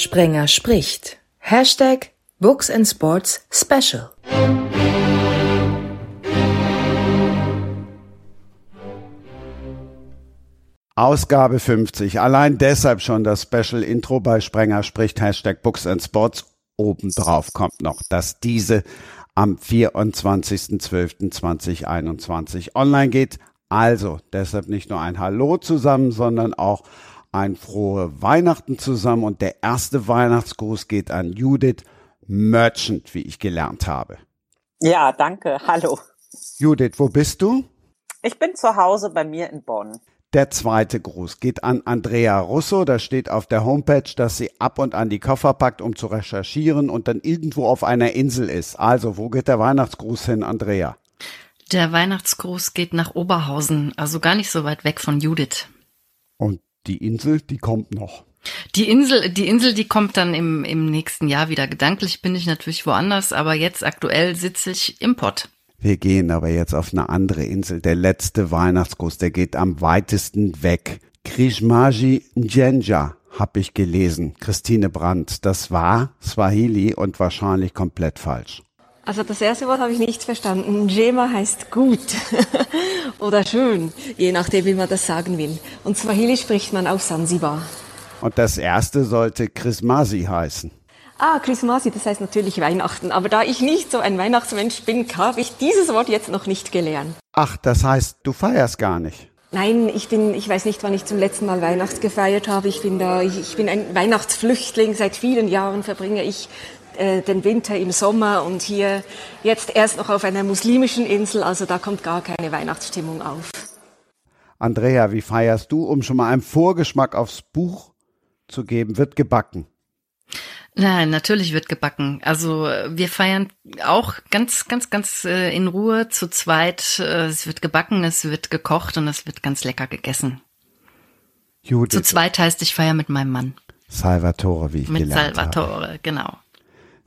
Sprenger spricht. Hashtag Books and Sports Special. Ausgabe 50. Allein deshalb schon das Special Intro bei Sprenger spricht Hashtag Books and Sports. Obendrauf kommt noch, dass diese am 24.12.2021 online geht. Also deshalb nicht nur ein Hallo zusammen, sondern auch ein frohe Weihnachten zusammen. Und der erste Weihnachtsgruß geht an Judith Merchant, wie ich gelernt habe. Ja, danke. Hallo. Judith, wo bist du? Ich bin zu Hause bei mir in Bonn. Der zweite Gruß geht an Andrea Russo. Da steht auf der Homepage, dass sie ab und an die Koffer packt, um zu recherchieren und dann irgendwo auf einer Insel ist. Also, wo geht der Weihnachtsgruß hin, Andrea? Der Weihnachtsgruß geht nach Oberhausen, also gar nicht so weit weg von Judith. Und die Insel, die kommt noch. Die Insel, die Insel, die kommt dann im, im nächsten Jahr wieder. Gedanklich bin ich natürlich woanders, aber jetzt aktuell sitze ich im Pott. Wir gehen aber jetzt auf eine andere Insel. Der letzte Weihnachtsgruß, der geht am weitesten weg. Krishmaji Njenja habe ich gelesen. Christine Brandt. Das war Swahili und wahrscheinlich komplett falsch. Also das erste Wort habe ich nicht verstanden. Njema heißt gut oder schön, je nachdem, wie man das sagen will. Und Swahili spricht man auf Sansibar. Und das erste sollte Chrismasi heißen. Ah, Christmasi, das heißt natürlich Weihnachten. Aber da ich nicht so ein Weihnachtsmensch bin, habe ich dieses Wort jetzt noch nicht gelernt. Ach, das heißt, du feierst gar nicht. Nein, ich bin, ich weiß nicht, wann ich zum letzten Mal Weihnachts gefeiert habe. Ich bin da, ich, ich bin ein Weihnachtsflüchtling. Seit vielen Jahren verbringe ich äh, den Winter im Sommer und hier jetzt erst noch auf einer muslimischen Insel. Also da kommt gar keine Weihnachtsstimmung auf. Andrea, wie feierst du, um schon mal einen Vorgeschmack aufs Buch zu geben? Wird gebacken. Nein, natürlich wird gebacken. Also wir feiern auch ganz, ganz, ganz äh, in Ruhe zu zweit. Äh, es wird gebacken, es wird gekocht und es wird ganz lecker gegessen. Judith. Zu zweit heißt, ich feiere mit meinem Mann. Salvatore, wie ich mit gelernt Salvatore, habe. genau.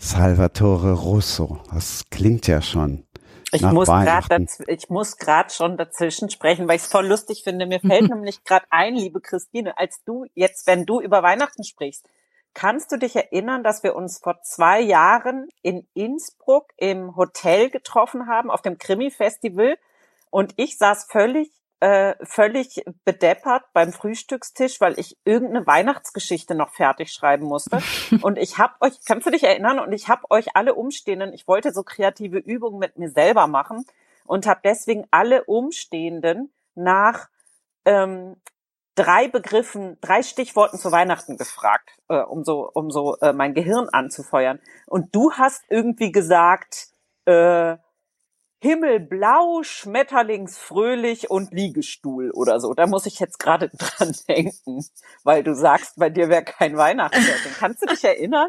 Salvatore Russo, das klingt ja schon. Ich muss gerade ich muss gerade schon dazwischen sprechen, weil ich es voll lustig finde. Mir fällt nämlich gerade ein, liebe Christine, als du jetzt, wenn du über Weihnachten sprichst, Kannst du dich erinnern, dass wir uns vor zwei Jahren in Innsbruck im Hotel getroffen haben, auf dem Krimi-Festival? Und ich saß völlig, äh, völlig bedeppert beim Frühstückstisch, weil ich irgendeine Weihnachtsgeschichte noch fertig schreiben musste. Und ich habe euch, kannst du dich erinnern? Und ich habe euch alle Umstehenden, ich wollte so kreative Übungen mit mir selber machen und habe deswegen alle Umstehenden nach ähm, drei Begriffen, drei Stichworten zu Weihnachten gefragt, äh, um so, um so äh, mein Gehirn anzufeuern. Und du hast irgendwie gesagt, äh, Himmelblau, Schmetterlingsfröhlich und Liegestuhl oder so. Da muss ich jetzt gerade dran denken, weil du sagst, bei dir wäre kein Weihnachtsfernsehen. Kannst du dich erinnern?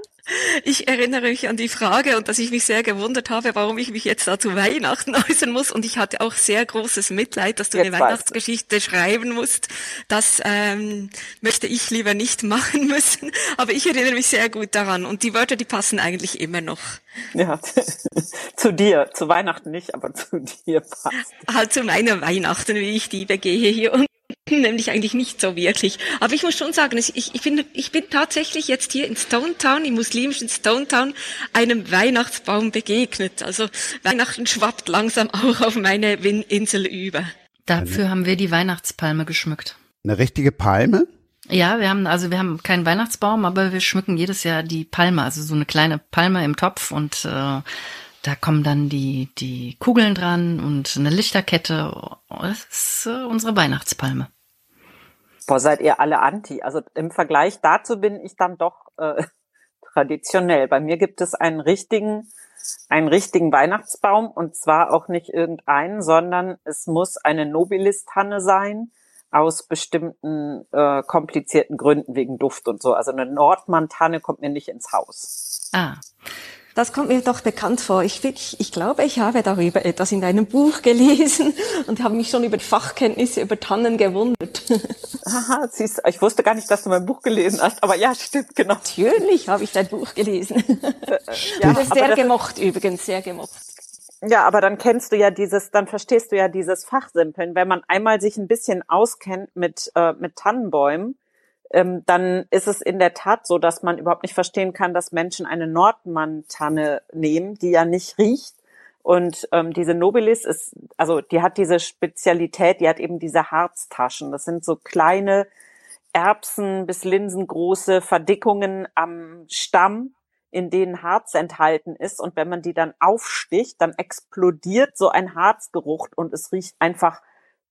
Ich erinnere mich an die Frage und dass ich mich sehr gewundert habe, warum ich mich jetzt da zu Weihnachten äußern muss. Und ich hatte auch sehr großes Mitleid, dass du jetzt eine Weihnachtsgeschichte schreiben musst. Das ähm, möchte ich lieber nicht machen müssen. Aber ich erinnere mich sehr gut daran. Und die Wörter, die passen eigentlich immer noch. Ja, zu dir, zu Weihnachten nicht, aber zu dir passt. Halt zu meiner Weihnachten, wie ich die begehe hier unten, nämlich eigentlich nicht so wirklich. Aber ich muss schon sagen, ich, ich, bin, ich bin tatsächlich jetzt hier in Stone Town, im muslimischen Stone Town, einem Weihnachtsbaum begegnet. Also Weihnachten schwappt langsam auch auf meine Insel über. Dafür haben wir die Weihnachtspalme geschmückt. Eine richtige Palme? Ja, wir haben, also wir haben keinen Weihnachtsbaum, aber wir schmücken jedes Jahr die Palme, also so eine kleine Palme im Topf und äh, da kommen dann die, die Kugeln dran und eine Lichterkette. Das ist äh, unsere Weihnachtspalme. Boah, seid ihr alle anti. Also im Vergleich dazu bin ich dann doch äh, traditionell. Bei mir gibt es einen richtigen, einen richtigen Weihnachtsbaum und zwar auch nicht irgendeinen, sondern es muss eine Nobilis-Tanne sein aus bestimmten äh, komplizierten Gründen wegen Duft und so. Also eine Nordmantanne kommt mir nicht ins Haus. Ah. Das kommt mir doch bekannt vor. Ich, ich, ich glaube, ich habe darüber etwas in deinem Buch gelesen und habe mich schon über die Fachkenntnisse über Tannen gewundert. Aha, siehst, ich wusste gar nicht, dass du mein Buch gelesen hast, aber ja, stimmt, genau. Natürlich habe ich dein Buch gelesen. ja, das ist sehr gemocht übrigens, sehr gemocht. Ja, aber dann kennst du ja dieses, dann verstehst du ja dieses Fachsimpeln. Wenn man einmal sich ein bisschen auskennt mit, äh, mit Tannenbäumen, ähm, dann ist es in der Tat so, dass man überhaupt nicht verstehen kann, dass Menschen eine Nordmann-Tanne nehmen, die ja nicht riecht. Und ähm, diese Nobilis ist, also die hat diese Spezialität, die hat eben diese Harztaschen. Das sind so kleine Erbsen bis linsengroße Verdickungen am Stamm, in denen Harz enthalten ist. Und wenn man die dann aufsticht, dann explodiert so ein Harzgeruch und es riecht einfach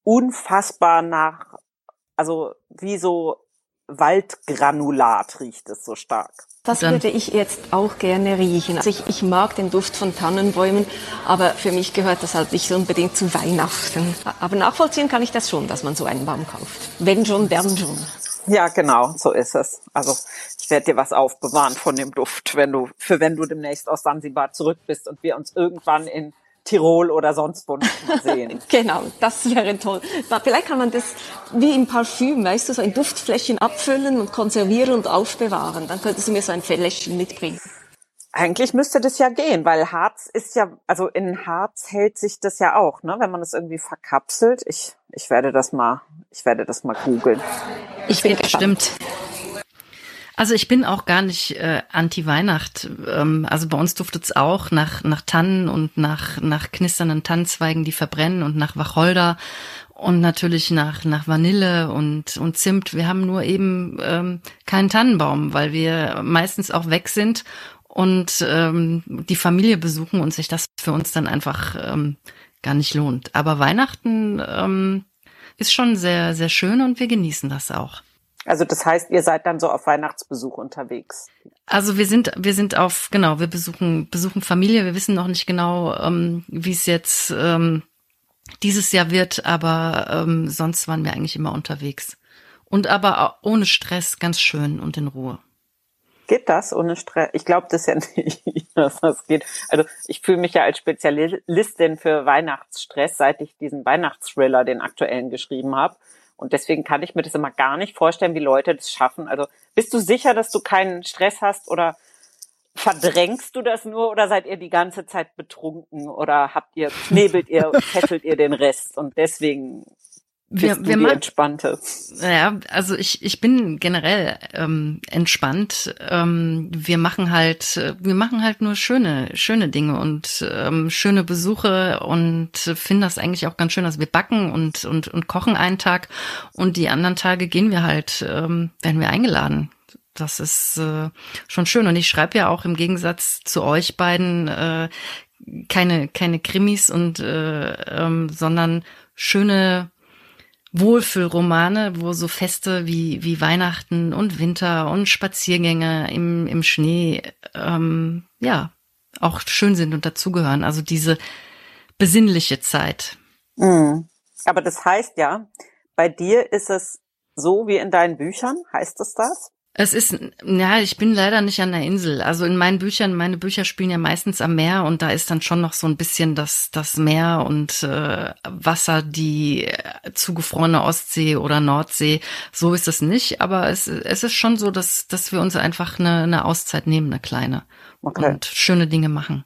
unfassbar nach, also wie so Waldgranulat riecht es so stark. Das würde ich jetzt auch gerne riechen. Also ich, ich mag den Duft von Tannenbäumen, aber für mich gehört das halt nicht unbedingt zu Weihnachten. Aber nachvollziehen kann ich das schon, dass man so einen Baum kauft. Wenn schon, dann schon. Ja, genau, so ist es. Also ich werde dir was aufbewahren von dem Duft, wenn du, für wenn du demnächst aus Sansibar zurück bist und wir uns irgendwann in Tirol oder sonst wo sehen. genau, das wäre toll. Vielleicht kann man das wie im Parfüm, weißt du, so ein Duftfläschchen abfüllen und konservieren und aufbewahren. Dann könntest du mir so ein Fläschchen mitbringen. Eigentlich müsste das ja gehen, weil Harz ist ja, also in Harz hält sich das ja auch, ne? Wenn man das irgendwie verkapselt. Ich, ich werde das mal, ich werde das mal googeln. Ich bin gestimmt. Also ich bin auch gar nicht äh, anti-Weihnacht. Ähm, also bei uns duftet es auch nach, nach Tannen und nach, nach knisternden Tannenzweigen, die verbrennen und nach Wacholder und natürlich nach, nach Vanille und, und Zimt. Wir haben nur eben ähm, keinen Tannenbaum, weil wir meistens auch weg sind und ähm, die Familie besuchen und sich das für uns dann einfach ähm, gar nicht lohnt. Aber Weihnachten ähm, ist schon sehr, sehr schön und wir genießen das auch. Also das heißt, ihr seid dann so auf Weihnachtsbesuch unterwegs. Also wir sind, wir sind auf, genau, wir besuchen, besuchen Familie. Wir wissen noch nicht genau, ähm, wie es jetzt ähm, dieses Jahr wird, aber ähm, sonst waren wir eigentlich immer unterwegs. Und aber ohne Stress, ganz schön und in Ruhe. Geht das ohne Stress? Ich glaube das ja nicht, dass das geht. Also ich fühle mich ja als Spezialistin für Weihnachtsstress, seit ich diesen Weihnachtsthriller, den aktuellen, geschrieben habe. Und deswegen kann ich mir das immer gar nicht vorstellen, wie Leute das schaffen. Also bist du sicher, dass du keinen Stress hast oder verdrängst du das nur oder seid ihr die ganze Zeit betrunken oder habt ihr, knebelt ihr, fesselt ihr den Rest und deswegen wir, wir die entspannte. Ja, also ich, ich bin generell ähm, entspannt. Ähm, wir machen halt, wir machen halt nur schöne, schöne Dinge und ähm, schöne Besuche und finden das eigentlich auch ganz schön. Also wir backen und, und, und kochen einen Tag und die anderen Tage gehen wir halt, ähm, werden wir eingeladen. Das ist äh, schon schön. Und ich schreibe ja auch im Gegensatz zu euch beiden äh, keine, keine Krimis und äh, ähm, sondern schöne Wohlfühlromane, wo so Feste wie, wie Weihnachten und Winter und Spaziergänge im, im Schnee, ähm, ja, auch schön sind und dazugehören. Also diese besinnliche Zeit. Mhm. Aber das heißt ja, bei dir ist es so wie in deinen Büchern, heißt es das? Es ist, ja, ich bin leider nicht an der Insel. Also in meinen Büchern, meine Bücher spielen ja meistens am Meer und da ist dann schon noch so ein bisschen das, das Meer und äh, Wasser, die äh, zugefrorene Ostsee oder Nordsee. So ist es nicht, aber es, es ist schon so, dass, dass wir uns einfach eine, eine Auszeit nehmen, eine kleine. Okay. Und schöne Dinge machen.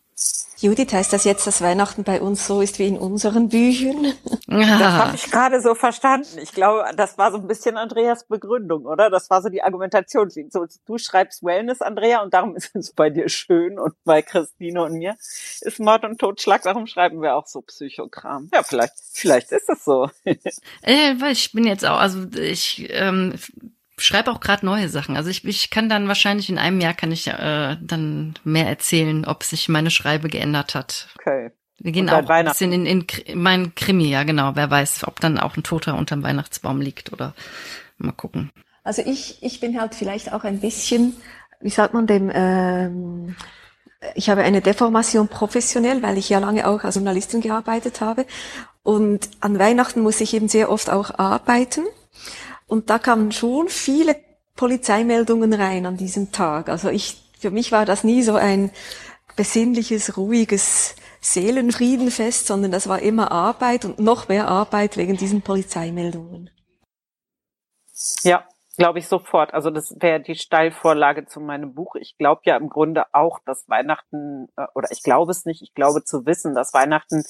Judith, heißt das jetzt, dass Weihnachten bei uns so ist wie in unseren Büchern? Ja. Das habe ich gerade so verstanden. Ich glaube, das war so ein bisschen Andreas Begründung, oder? Das war so die Argumentation. So, du schreibst Wellness, Andrea, und darum ist es bei dir schön und bei Christine und mir ist Mord und Totschlag. Darum schreiben wir auch so Psychokram. Ja, vielleicht, vielleicht ist es so. äh, weil ich bin jetzt auch, also ich ähm, schreibe auch gerade neue Sachen. Also ich, ich kann dann wahrscheinlich in einem Jahr kann ich äh, dann mehr erzählen, ob sich meine Schreibe geändert hat. Okay. Wir gehen auch ein bisschen in, in, in mein Krimi, ja genau. Wer weiß, ob dann auch ein Toter unterm Weihnachtsbaum liegt oder mal gucken. Also ich, ich bin halt vielleicht auch ein bisschen, wie sagt man dem, ähm, ich habe eine Deformation professionell, weil ich ja lange auch als Journalistin gearbeitet habe. Und an Weihnachten muss ich eben sehr oft auch arbeiten. Und da kamen schon viele Polizeimeldungen rein an diesem Tag. Also ich, für mich war das nie so ein besinnliches, ruhiges Seelenfriedenfest, sondern das war immer Arbeit und noch mehr Arbeit wegen diesen Polizeimeldungen. Ja, Glaube ich sofort. Also das wäre die Steilvorlage zu meinem Buch. Ich glaube ja im Grunde auch, dass Weihnachten, äh, oder ich glaube es nicht, ich glaube zu wissen, dass Weihnachten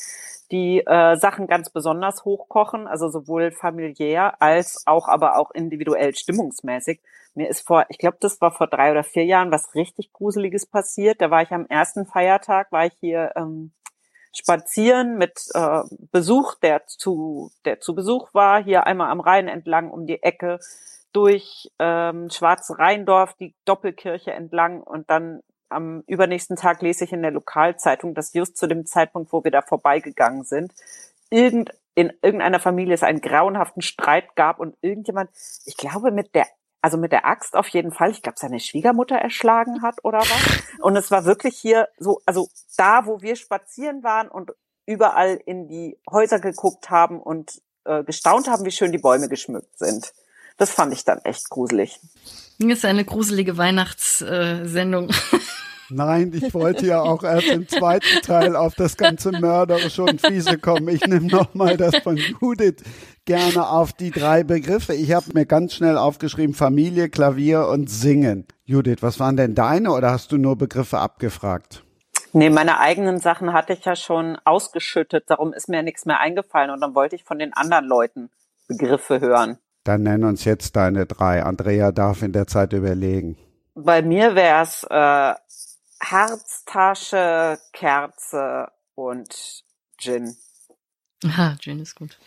die äh, Sachen ganz besonders hochkochen, also sowohl familiär als auch aber auch individuell stimmungsmäßig. Mir ist vor, ich glaube, das war vor drei oder vier Jahren was richtig Gruseliges passiert. Da war ich am ersten Feiertag, war ich hier ähm, spazieren mit äh, Besuch, der zu, der zu Besuch war, hier einmal am Rhein entlang um die Ecke durch ähm, Schwarz-Rheindorf, die Doppelkirche entlang und dann am übernächsten Tag lese ich in der Lokalzeitung, dass just zu dem Zeitpunkt, wo wir da vorbeigegangen sind, irgend, in irgendeiner Familie es einen grauenhaften Streit gab und irgendjemand, ich glaube mit der, also mit der Axt auf jeden Fall, ich glaube seine Schwiegermutter erschlagen hat oder was. Und es war wirklich hier so, also da, wo wir spazieren waren und überall in die Häuser geguckt haben und äh, gestaunt haben, wie schön die Bäume geschmückt sind. Das fand ich dann echt gruselig. Das ist eine gruselige Weihnachtssendung. Nein, ich wollte ja auch erst im zweiten Teil auf das ganze Mörderische und Fiese kommen. Ich nehme nochmal das von Judith gerne auf die drei Begriffe. Ich habe mir ganz schnell aufgeschrieben, Familie, Klavier und Singen. Judith, was waren denn deine oder hast du nur Begriffe abgefragt? Nee, meine eigenen Sachen hatte ich ja schon ausgeschüttet. Darum ist mir nichts mehr eingefallen und dann wollte ich von den anderen Leuten Begriffe hören. Dann nenn uns jetzt deine drei. Andrea darf in der Zeit überlegen. Bei mir wäre es äh, Herztasche, Kerze und Gin. Aha, Gin ist gut.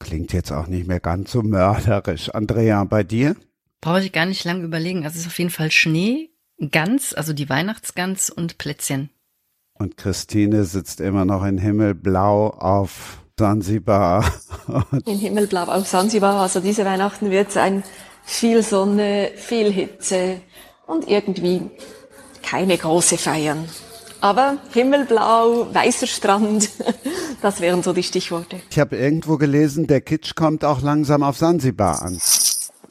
Klingt jetzt auch nicht mehr ganz so mörderisch. Andrea, bei dir? Brauche ich gar nicht lange überlegen. Also es ist auf jeden Fall Schnee, Gans, also die Weihnachtsgans und Plätzchen. Und Christine sitzt immer noch in Himmelblau auf Sansibar. In Himmelblau auf Sansibar. Also diese Weihnachten wird ein viel Sonne, viel Hitze und irgendwie keine große Feiern. Aber Himmelblau, weißer Strand, das wären so die Stichworte. Ich habe irgendwo gelesen, der Kitsch kommt auch langsam auf Sansibar an.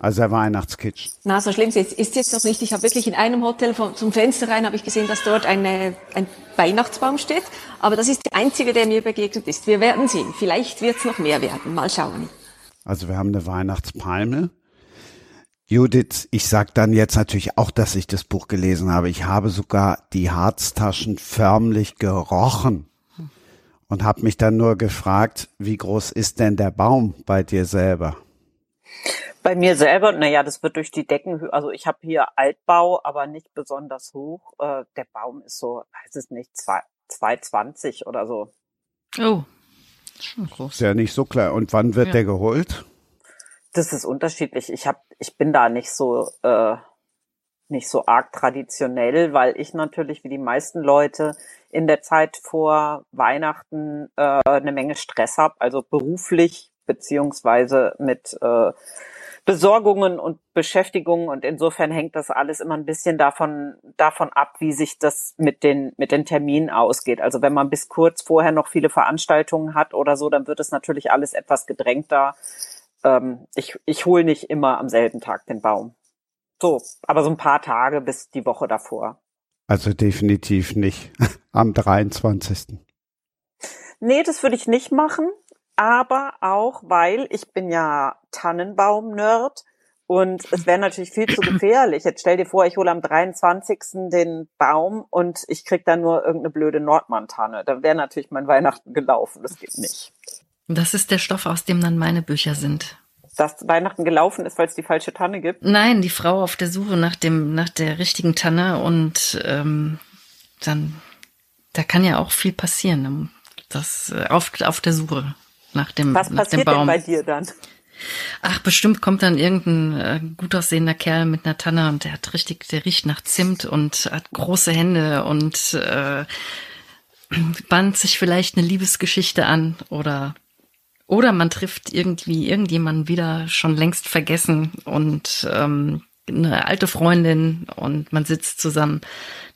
Also der Weihnachtskitsch. Na, so schlimm ist, ist jetzt noch nicht. Ich habe wirklich in einem Hotel vom, zum Fenster rein habe ich gesehen, dass dort eine, ein Weihnachtsbaum steht. Aber das ist der einzige, der mir begegnet ist. Wir werden sehen. Vielleicht wird es noch mehr werden. Mal schauen. Also wir haben eine Weihnachtspalme. Judith, ich sag dann jetzt natürlich auch, dass ich das Buch gelesen habe. Ich habe sogar die Harztaschen förmlich gerochen und habe mich dann nur gefragt, wie groß ist denn der Baum bei dir selber? Bei mir selber, naja, das wird durch die Decken, also ich habe hier Altbau, aber nicht besonders hoch. Äh, der Baum ist so, weiß es nicht, 2,20 oder so. Oh, schon groß. Ist ja nicht so klar. Und wann wird ja. der geholt? Das ist unterschiedlich. Ich hab, ich bin da nicht so, äh, nicht so arg traditionell, weil ich natürlich wie die meisten Leute in der Zeit vor Weihnachten äh, eine Menge Stress habe, also beruflich beziehungsweise mit äh, Besorgungen und Beschäftigungen und insofern hängt das alles immer ein bisschen davon, davon ab, wie sich das mit den, mit den Terminen ausgeht. Also wenn man bis kurz vorher noch viele Veranstaltungen hat oder so, dann wird es natürlich alles etwas gedrängter. Ähm, ich ich hole nicht immer am selben Tag den Baum. So, aber so ein paar Tage bis die Woche davor. Also definitiv nicht am 23. Nee, das würde ich nicht machen aber auch, weil ich bin ja Tannenbaum-Nerd und es wäre natürlich viel zu gefährlich. Jetzt stell dir vor, ich hole am 23. den Baum und ich krieg dann nur irgendeine blöde Nordmann-Tanne. Da wäre natürlich mein Weihnachten gelaufen. Das geht nicht. Das ist der Stoff, aus dem dann meine Bücher sind. Dass Weihnachten gelaufen ist, weil es die falsche Tanne gibt? Nein, die Frau auf der Suche nach dem, nach der richtigen Tanne und ähm, dann, da kann ja auch viel passieren. Das äh, auf, auf der Suche nach dem, Was nach dem Baum. denn bei dir dann? Ach, bestimmt kommt dann irgendein äh, gut aussehender Kerl mit einer Tanne und der hat richtig, der riecht nach Zimt und hat große Hände und äh, band sich vielleicht eine Liebesgeschichte an oder oder man trifft irgendwie irgendjemanden wieder schon längst vergessen und ähm, eine alte Freundin und man sitzt zusammen.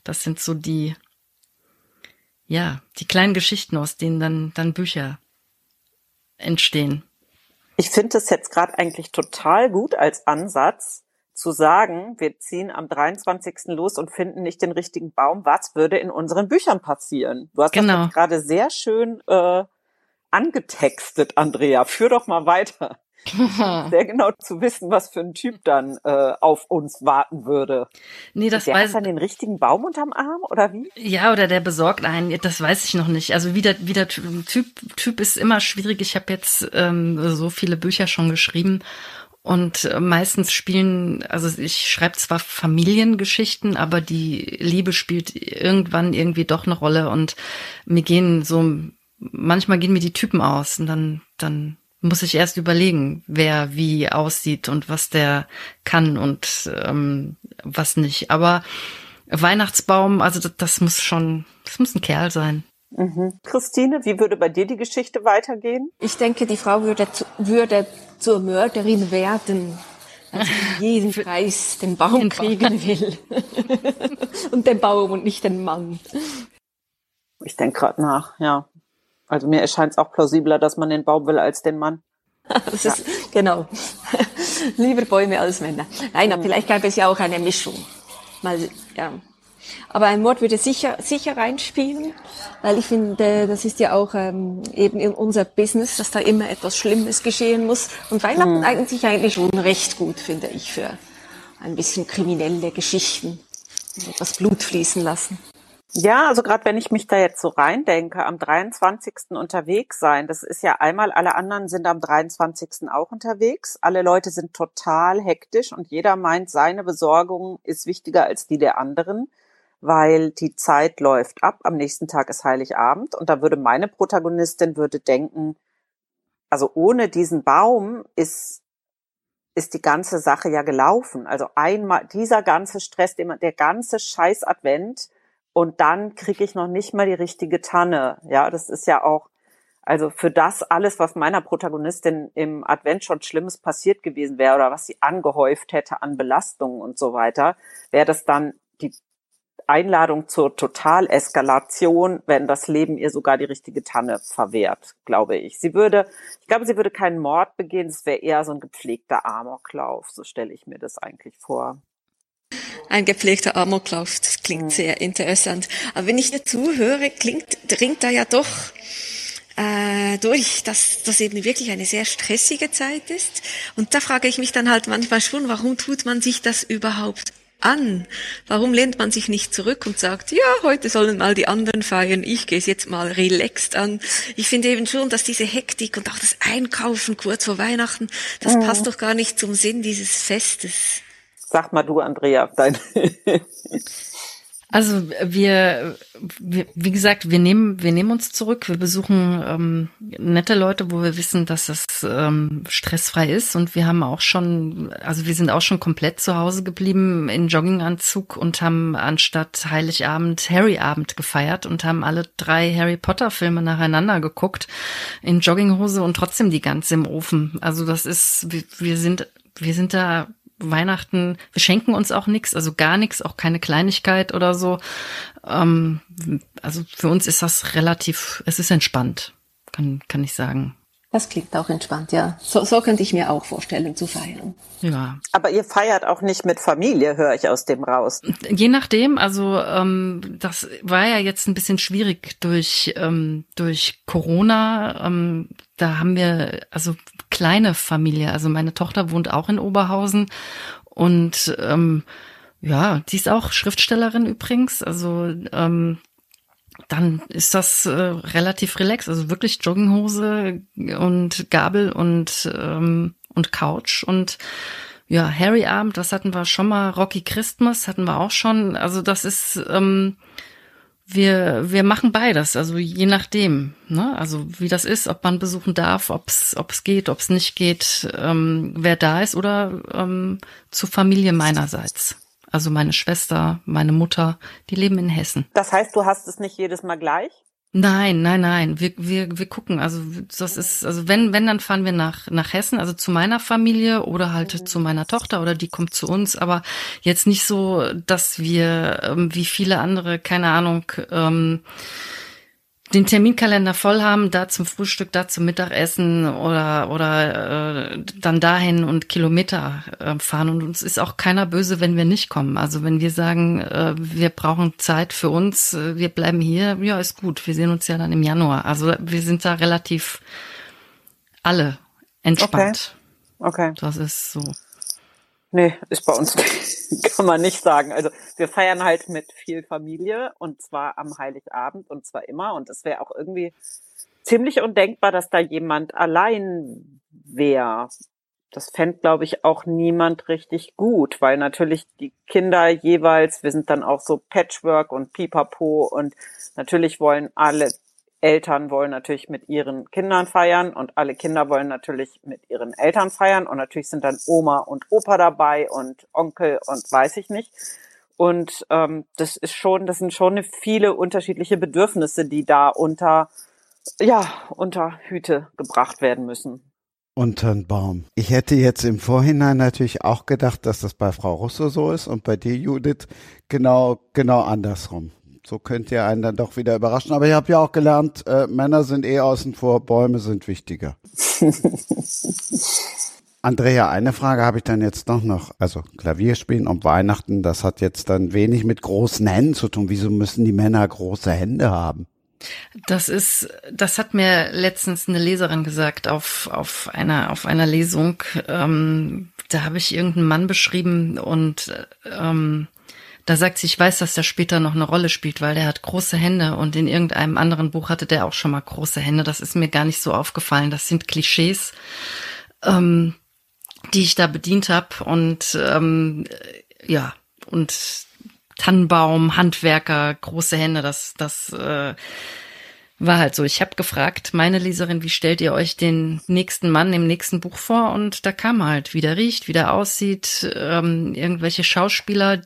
Das sind so die ja die kleinen Geschichten, aus denen dann dann Bücher entstehen. Ich finde es jetzt gerade eigentlich total gut als Ansatz zu sagen, wir ziehen am 23. los und finden nicht den richtigen Baum. Was würde in unseren Büchern passieren? Du hast genau. das gerade sehr schön äh, angetextet, Andrea. Führ doch mal weiter. sehr genau zu wissen, was für ein Typ dann äh, auf uns warten würde. Nee, das der weiß hat dann den richtigen Baum unterm Arm oder wie? Ja, oder der besorgt einen. Das weiß ich noch nicht. Also wie der, wie der Typ Typ ist immer schwierig. Ich habe jetzt ähm, so viele Bücher schon geschrieben und äh, meistens spielen, also ich schreibe zwar Familiengeschichten, aber die Liebe spielt irgendwann irgendwie doch eine Rolle und mir gehen so manchmal gehen mir die Typen aus und dann dann muss ich erst überlegen, wer wie aussieht und was der kann und ähm, was nicht. Aber Weihnachtsbaum, also das, das muss schon, das muss ein Kerl sein. Mhm. Christine, wie würde bei dir die Geschichte weitergehen? Ich denke, die Frau würde, zu, würde zur Mörderin werden, also jeden Preis den Baum den kriegen will. und den Baum und nicht den Mann. Ich denke gerade nach, ja. Also mir erscheint es auch plausibler, dass man den Baum will als den Mann. das ist, genau. Lieber Bäume als Männer. Nein, aber mhm. vielleicht gab es ja auch eine Mischung. Mal, ja. Aber ein Mord würde sicher, sicher reinspielen, weil ich finde, das ist ja auch ähm, eben in unser Business, dass da immer etwas Schlimmes geschehen muss. Und Weihnachten mhm. eignet sich eigentlich schon recht gut, finde ich, für ein bisschen kriminelle Geschichten. Etwas Blut fließen lassen. Ja, also gerade wenn ich mich da jetzt so reindenke, am 23. unterwegs sein, das ist ja einmal, alle anderen sind am 23. auch unterwegs. Alle Leute sind total hektisch und jeder meint, seine Besorgung ist wichtiger als die der anderen, weil die Zeit läuft ab. Am nächsten Tag ist Heiligabend und da würde meine Protagonistin würde denken, also ohne diesen Baum ist ist die ganze Sache ja gelaufen. Also einmal dieser ganze Stress, der ganze Scheiß Advent, und dann kriege ich noch nicht mal die richtige Tanne. Ja, das ist ja auch, also für das alles, was meiner Protagonistin im Advent schon Schlimmes passiert gewesen wäre oder was sie angehäuft hätte an Belastungen und so weiter, wäre das dann die Einladung zur Totaleskalation, wenn das Leben ihr sogar die richtige Tanne verwehrt, glaube ich. Sie würde, ich glaube, sie würde keinen Mord begehen, es wäre eher so ein gepflegter Amoklauf, so stelle ich mir das eigentlich vor. Ein gepflegter Amoklauf, das klingt sehr interessant. Aber wenn ich dir zuhöre, klingt, dringt da ja doch äh, durch, dass das eben wirklich eine sehr stressige Zeit ist. Und da frage ich mich dann halt manchmal schon, warum tut man sich das überhaupt an? Warum lehnt man sich nicht zurück und sagt, ja, heute sollen mal die anderen feiern, ich gehe es jetzt mal relaxed an. Ich finde eben schon, dass diese Hektik und auch das Einkaufen kurz vor Weihnachten, das mhm. passt doch gar nicht zum Sinn dieses Festes. Sag mal du, Andrea, dein. Also wir, wir, wie gesagt, wir nehmen, wir nehmen uns zurück. Wir besuchen ähm, nette Leute, wo wir wissen, dass es ähm, stressfrei ist. Und wir haben auch schon, also wir sind auch schon komplett zu Hause geblieben in Jogginganzug und haben anstatt Heiligabend Harry-Abend gefeiert und haben alle drei Harry Potter-Filme nacheinander geguckt in Jogginghose und trotzdem die ganze im Ofen. Also das ist, wir, wir sind, wir sind da Weihnachten, wir schenken uns auch nichts, also gar nichts, auch keine Kleinigkeit oder so. Ähm, also für uns ist das relativ, es ist entspannt, kann, kann ich sagen. Das klingt auch entspannt, ja. So, so könnte ich mir auch vorstellen zu feiern. Ja. Aber ihr feiert auch nicht mit Familie, höre ich aus dem raus. Je nachdem, also ähm, das war ja jetzt ein bisschen schwierig durch ähm, durch Corona. Ähm, da haben wir also kleine Familie. Also meine Tochter wohnt auch in Oberhausen und ähm, ja, die ist auch Schriftstellerin übrigens. Also ähm, dann ist das äh, relativ relax. Also wirklich Jogginghose und Gabel und ähm, und Couch und ja, Harry Abend, das hatten wir schon mal. Rocky Christmas hatten wir auch schon. Also das ist ähm, wir, wir machen beides, also je nachdem, ne? also wie das ist, ob man besuchen darf, ob es ob es geht, ob es nicht geht, ähm, wer da ist oder ähm, zur Familie meinerseits. Also meine Schwester, meine Mutter, die leben in Hessen. Das heißt, du hast es nicht jedes Mal gleich? Nein, nein, nein. Wir, wir, wir gucken. Also das ist, also wenn, wenn, dann fahren wir nach, nach Hessen, also zu meiner Familie oder halt mhm. zu meiner Tochter oder die kommt zu uns, aber jetzt nicht so, dass wir ähm, wie viele andere, keine Ahnung, ähm, den Terminkalender voll haben, da zum Frühstück, da zum Mittagessen oder oder äh, dann dahin und Kilometer äh, fahren und uns ist auch keiner böse, wenn wir nicht kommen. Also wenn wir sagen, äh, wir brauchen Zeit für uns, äh, wir bleiben hier, ja ist gut. Wir sehen uns ja dann im Januar. Also wir sind da relativ alle entspannt. okay. Das ist so. Nee, ist bei uns, kann man nicht sagen. Also wir feiern halt mit viel Familie und zwar am Heiligabend und zwar immer. Und es wäre auch irgendwie ziemlich undenkbar, dass da jemand allein wäre. Das fände, glaube ich, auch niemand richtig gut, weil natürlich die Kinder jeweils, wir sind dann auch so Patchwork und Pipapo und natürlich wollen alle Eltern wollen natürlich mit ihren Kindern feiern und alle Kinder wollen natürlich mit ihren Eltern feiern und natürlich sind dann Oma und Opa dabei und Onkel und weiß ich nicht. Und ähm, das ist schon, das sind schon viele unterschiedliche Bedürfnisse, die da unter ja unter Hüte gebracht werden müssen. Unter den Baum. Ich hätte jetzt im Vorhinein natürlich auch gedacht, dass das bei Frau Russo so ist und bei dir, Judith, genau genau andersrum. So könnt ihr einen dann doch wieder überraschen. Aber ihr habt ja auch gelernt, äh, Männer sind eh außen vor, Bäume sind wichtiger. Andrea, eine Frage habe ich dann jetzt doch noch. Also Klavierspielen um Weihnachten, das hat jetzt dann wenig mit großen Händen zu tun. Wieso müssen die Männer große Hände haben? Das ist, das hat mir letztens eine Leserin gesagt auf, auf einer, auf einer Lesung. Ähm, da habe ich irgendeinen Mann beschrieben und ähm, da sagt sie, ich weiß, dass der später noch eine Rolle spielt, weil der hat große Hände und in irgendeinem anderen Buch hatte der auch schon mal große Hände. Das ist mir gar nicht so aufgefallen. Das sind Klischees, ähm, die ich da bedient habe und ähm, ja und Tannenbaum, Handwerker, große Hände, das das äh, war halt so. Ich habe gefragt, meine Leserin, wie stellt ihr euch den nächsten Mann im nächsten Buch vor? Und da kam halt, wie der riecht, wie der aussieht, ähm, irgendwelche Schauspieler,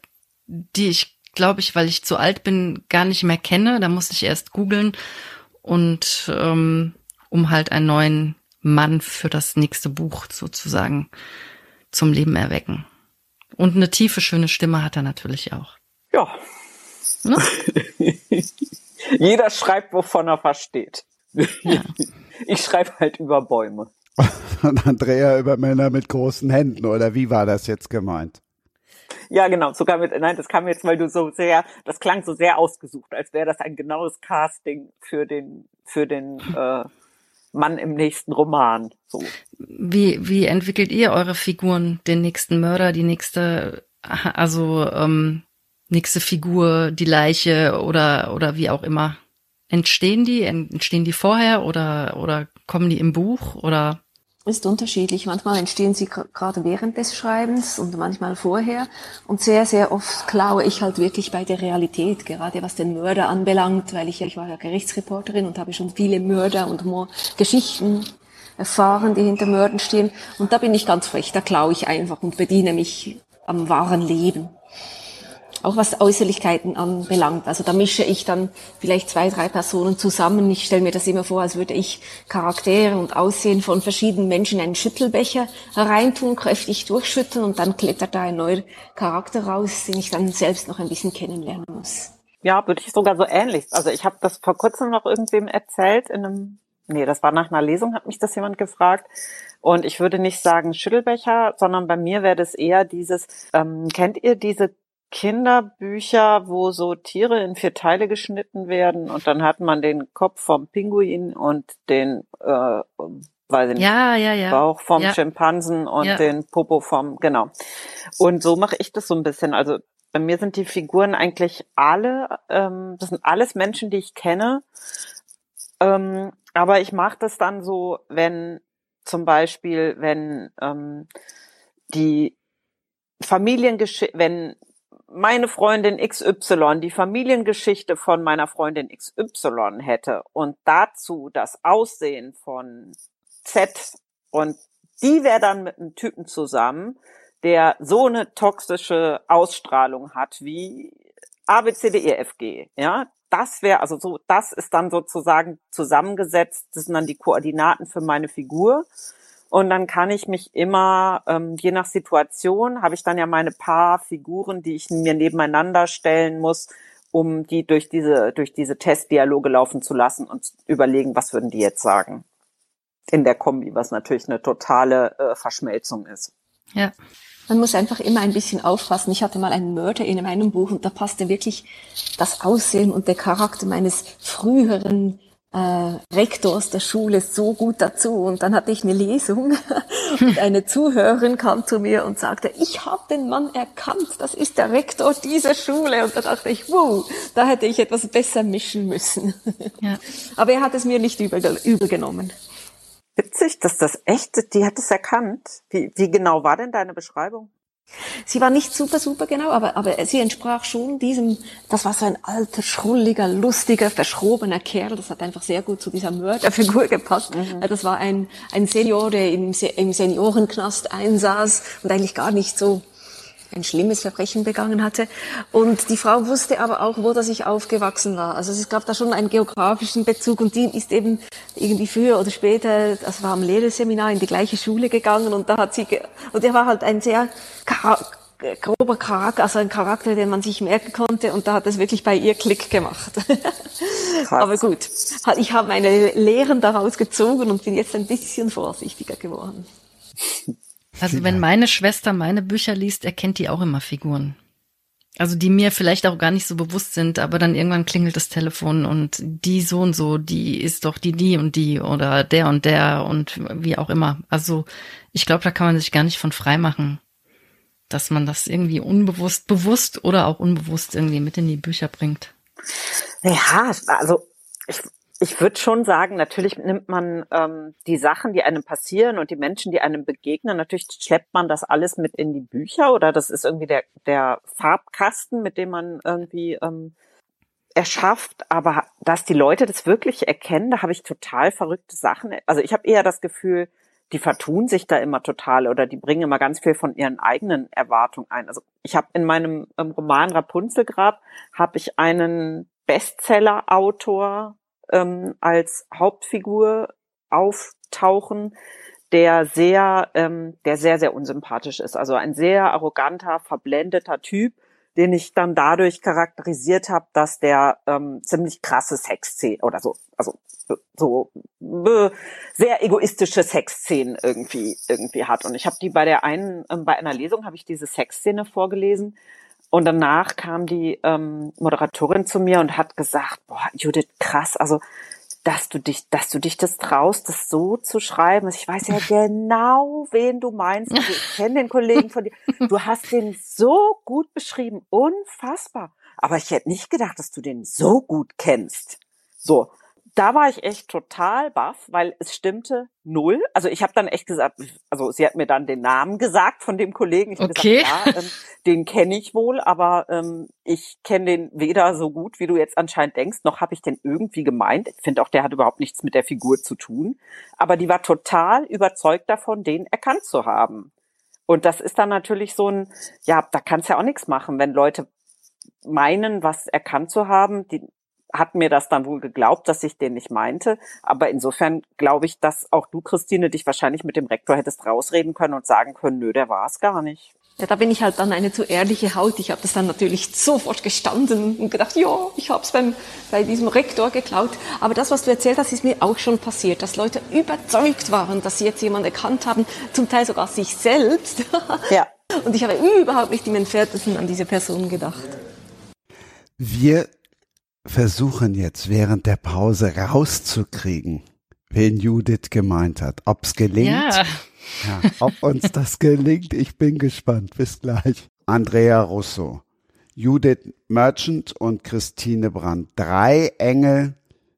die ich, glaube ich, weil ich zu alt bin, gar nicht mehr kenne. Da musste ich erst googeln und ähm, um halt einen neuen Mann für das nächste Buch sozusagen zum Leben erwecken. Und eine tiefe, schöne Stimme hat er natürlich auch. Ja. Ne? Jeder schreibt, wovon er versteht. Ja. Ich schreibe halt über Bäume. Und Andrea über Männer mit großen Händen, oder wie war das jetzt gemeint? Ja, genau. Sogar mit, nein, das kam jetzt, weil du so sehr, das klang so sehr ausgesucht, als wäre das ein genaues Casting für den, für den äh, Mann im nächsten Roman. So. Wie, wie entwickelt ihr eure Figuren, den nächsten Mörder, die nächste, also ähm, nächste Figur, die Leiche oder oder wie auch immer? Entstehen die? Entstehen die vorher oder oder kommen die im Buch oder? Ist unterschiedlich. Manchmal entstehen sie gerade während des Schreibens und manchmal vorher. Und sehr, sehr oft klaue ich halt wirklich bei der Realität, gerade was den Mörder anbelangt, weil ich, ich war ja Gerichtsreporterin und habe schon viele Mörder und Geschichten erfahren, die hinter Mördern stehen. Und da bin ich ganz frech, da klaue ich einfach und bediene mich am wahren Leben auch was Äußerlichkeiten anbelangt. Also da mische ich dann vielleicht zwei, drei Personen zusammen. Ich stelle mir das immer vor, als würde ich Charaktere und Aussehen von verschiedenen Menschen in einen Schüttelbecher hereintun, kräftig durchschütteln und dann klettert da ein neuer Charakter raus, den ich dann selbst noch ein bisschen kennenlernen muss. Ja, würde ich sogar so ähnlich. Also ich habe das vor kurzem noch irgendwem erzählt in einem, nee, das war nach einer Lesung, hat mich das jemand gefragt. Und ich würde nicht sagen Schüttelbecher, sondern bei mir wäre das eher dieses, ähm, kennt ihr diese Kinderbücher, wo so Tiere in vier Teile geschnitten werden und dann hat man den Kopf vom Pinguin und den, äh, weiß ich nicht, ja, ja, ja. Bauch vom. Schimpansen und den Popo vom, genau. Und so mache ich das so ein bisschen. Also bei mir sind die Figuren eigentlich alle, ähm, das sind alles Menschen, die ich kenne. Ähm, aber ich mache das dann so, wenn zum Beispiel, wenn ähm, die Familiengeschichte, wenn meine Freundin XY die Familiengeschichte von meiner Freundin XY hätte und dazu das Aussehen von Z und die wäre dann mit einem Typen zusammen, der so eine toxische Ausstrahlung hat wie ABCDEFG, ja, das wäre also so, das ist dann sozusagen zusammengesetzt, das sind dann die Koordinaten für meine Figur und dann kann ich mich immer, ähm, je nach Situation, habe ich dann ja meine paar Figuren, die ich mir nebeneinander stellen muss, um die durch diese, durch diese Testdialoge laufen zu lassen und überlegen, was würden die jetzt sagen. In der Kombi, was natürlich eine totale äh, Verschmelzung ist. Ja. Man muss einfach immer ein bisschen aufpassen. Ich hatte mal einen Mörder in meinem Buch und da passte wirklich das Aussehen und der Charakter meines früheren äh, Rektors der Schule so gut dazu. Und dann hatte ich eine Lesung und eine Zuhörerin kam zu mir und sagte, ich habe den Mann erkannt, das ist der Rektor dieser Schule. Und da dachte ich, wow, da hätte ich etwas besser mischen müssen. Ja. Aber er hat es mir nicht übel, übel genommen. Witzig, dass das echt, die hat es erkannt. Wie, wie genau war denn deine Beschreibung? Sie war nicht super, super genau, aber, aber sie entsprach schon diesem, das war so ein alter, schrulliger, lustiger, verschrobener Kerl. Das hat einfach sehr gut zu dieser Mörderfigur gepasst. Mhm. Das war ein, ein Senior, der im, im Seniorenknast einsaß und eigentlich gar nicht so ein schlimmes Verbrechen begangen hatte. Und die Frau wusste aber auch, wo dass ich aufgewachsen war. Also es gab da schon einen geografischen Bezug und die ist eben irgendwie früher oder später, das war am Lehrerseminar, in die gleiche Schule gegangen und da hat sie, und er war halt ein sehr grober Charakter, also ein Charakter, den man sich merken konnte und da hat es wirklich bei ihr Klick gemacht. Aber gut, ich habe meine Lehren daraus gezogen und bin jetzt ein bisschen vorsichtiger geworden. Also wenn meine Schwester meine Bücher liest, erkennt die auch immer Figuren. Also die mir vielleicht auch gar nicht so bewusst sind, aber dann irgendwann klingelt das Telefon und die so und so, die ist doch die, die und die oder der und der und wie auch immer. Also ich glaube, da kann man sich gar nicht von frei machen, dass man das irgendwie unbewusst, bewusst oder auch unbewusst irgendwie mit in die Bücher bringt. Ja, also ich ich würde schon sagen, natürlich nimmt man ähm, die Sachen, die einem passieren und die Menschen, die einem begegnen, natürlich schleppt man das alles mit in die Bücher oder das ist irgendwie der, der Farbkasten, mit dem man irgendwie ähm, erschafft. Aber dass die Leute das wirklich erkennen, da habe ich total verrückte Sachen. Also ich habe eher das Gefühl, die vertun sich da immer total oder die bringen immer ganz viel von ihren eigenen Erwartungen ein. Also ich habe in meinem ähm, Roman Rapunzelgrab habe ich einen Bestseller-Autor ähm, als Hauptfigur auftauchen, der sehr, ähm, der sehr, sehr unsympathisch ist. Also ein sehr arroganter, verblendeter Typ, den ich dann dadurch charakterisiert habe, dass der ähm, ziemlich krasse Sexszenen oder so, also so äh, sehr egoistische Sexszenen irgendwie irgendwie hat. Und ich habe die bei der einen, ähm, bei einer Lesung habe ich diese Sexszene vorgelesen und danach kam die ähm, Moderatorin zu mir und hat gesagt, boah, Judith, krass, also dass du dich, dass du dich das traust, das so zu schreiben. Ich weiß ja genau, wen du meinst. Also ich kenne den Kollegen von dir. Du hast den so gut beschrieben, unfassbar. Aber ich hätte nicht gedacht, dass du den so gut kennst. So da war ich echt total baff, weil es stimmte null. Also ich habe dann echt gesagt, also sie hat mir dann den Namen gesagt von dem Kollegen. Ich okay. gesagt, ja, ähm, den kenne ich wohl, aber ähm, ich kenne den weder so gut, wie du jetzt anscheinend denkst, noch habe ich den irgendwie gemeint. Ich finde auch, der hat überhaupt nichts mit der Figur zu tun. Aber die war total überzeugt davon, den erkannt zu haben. Und das ist dann natürlich so ein, ja, da kannst ja auch nichts machen, wenn Leute meinen, was erkannt zu haben, die, hat mir das dann wohl geglaubt, dass ich den nicht meinte. Aber insofern glaube ich, dass auch du, Christine, dich wahrscheinlich mit dem Rektor hättest rausreden können und sagen können, nö, der war es gar nicht. Ja, da bin ich halt dann eine zu ehrliche Haut. Ich habe das dann natürlich sofort gestanden und gedacht, ja, ich habe es bei diesem Rektor geklaut. Aber das, was du erzählt hast, ist mir auch schon passiert, dass Leute überzeugt waren, dass sie jetzt jemanden erkannt haben, zum Teil sogar sich selbst. Ja. Und ich habe überhaupt nicht im Entferntesten an diese Person gedacht. Wir versuchen jetzt während der Pause rauszukriegen, wen Judith gemeint hat. Ob's gelingt? Ja. ja. Ob uns das gelingt, ich bin gespannt. Bis gleich. Andrea Russo, Judith Merchant und Christine Brandt. Drei Engel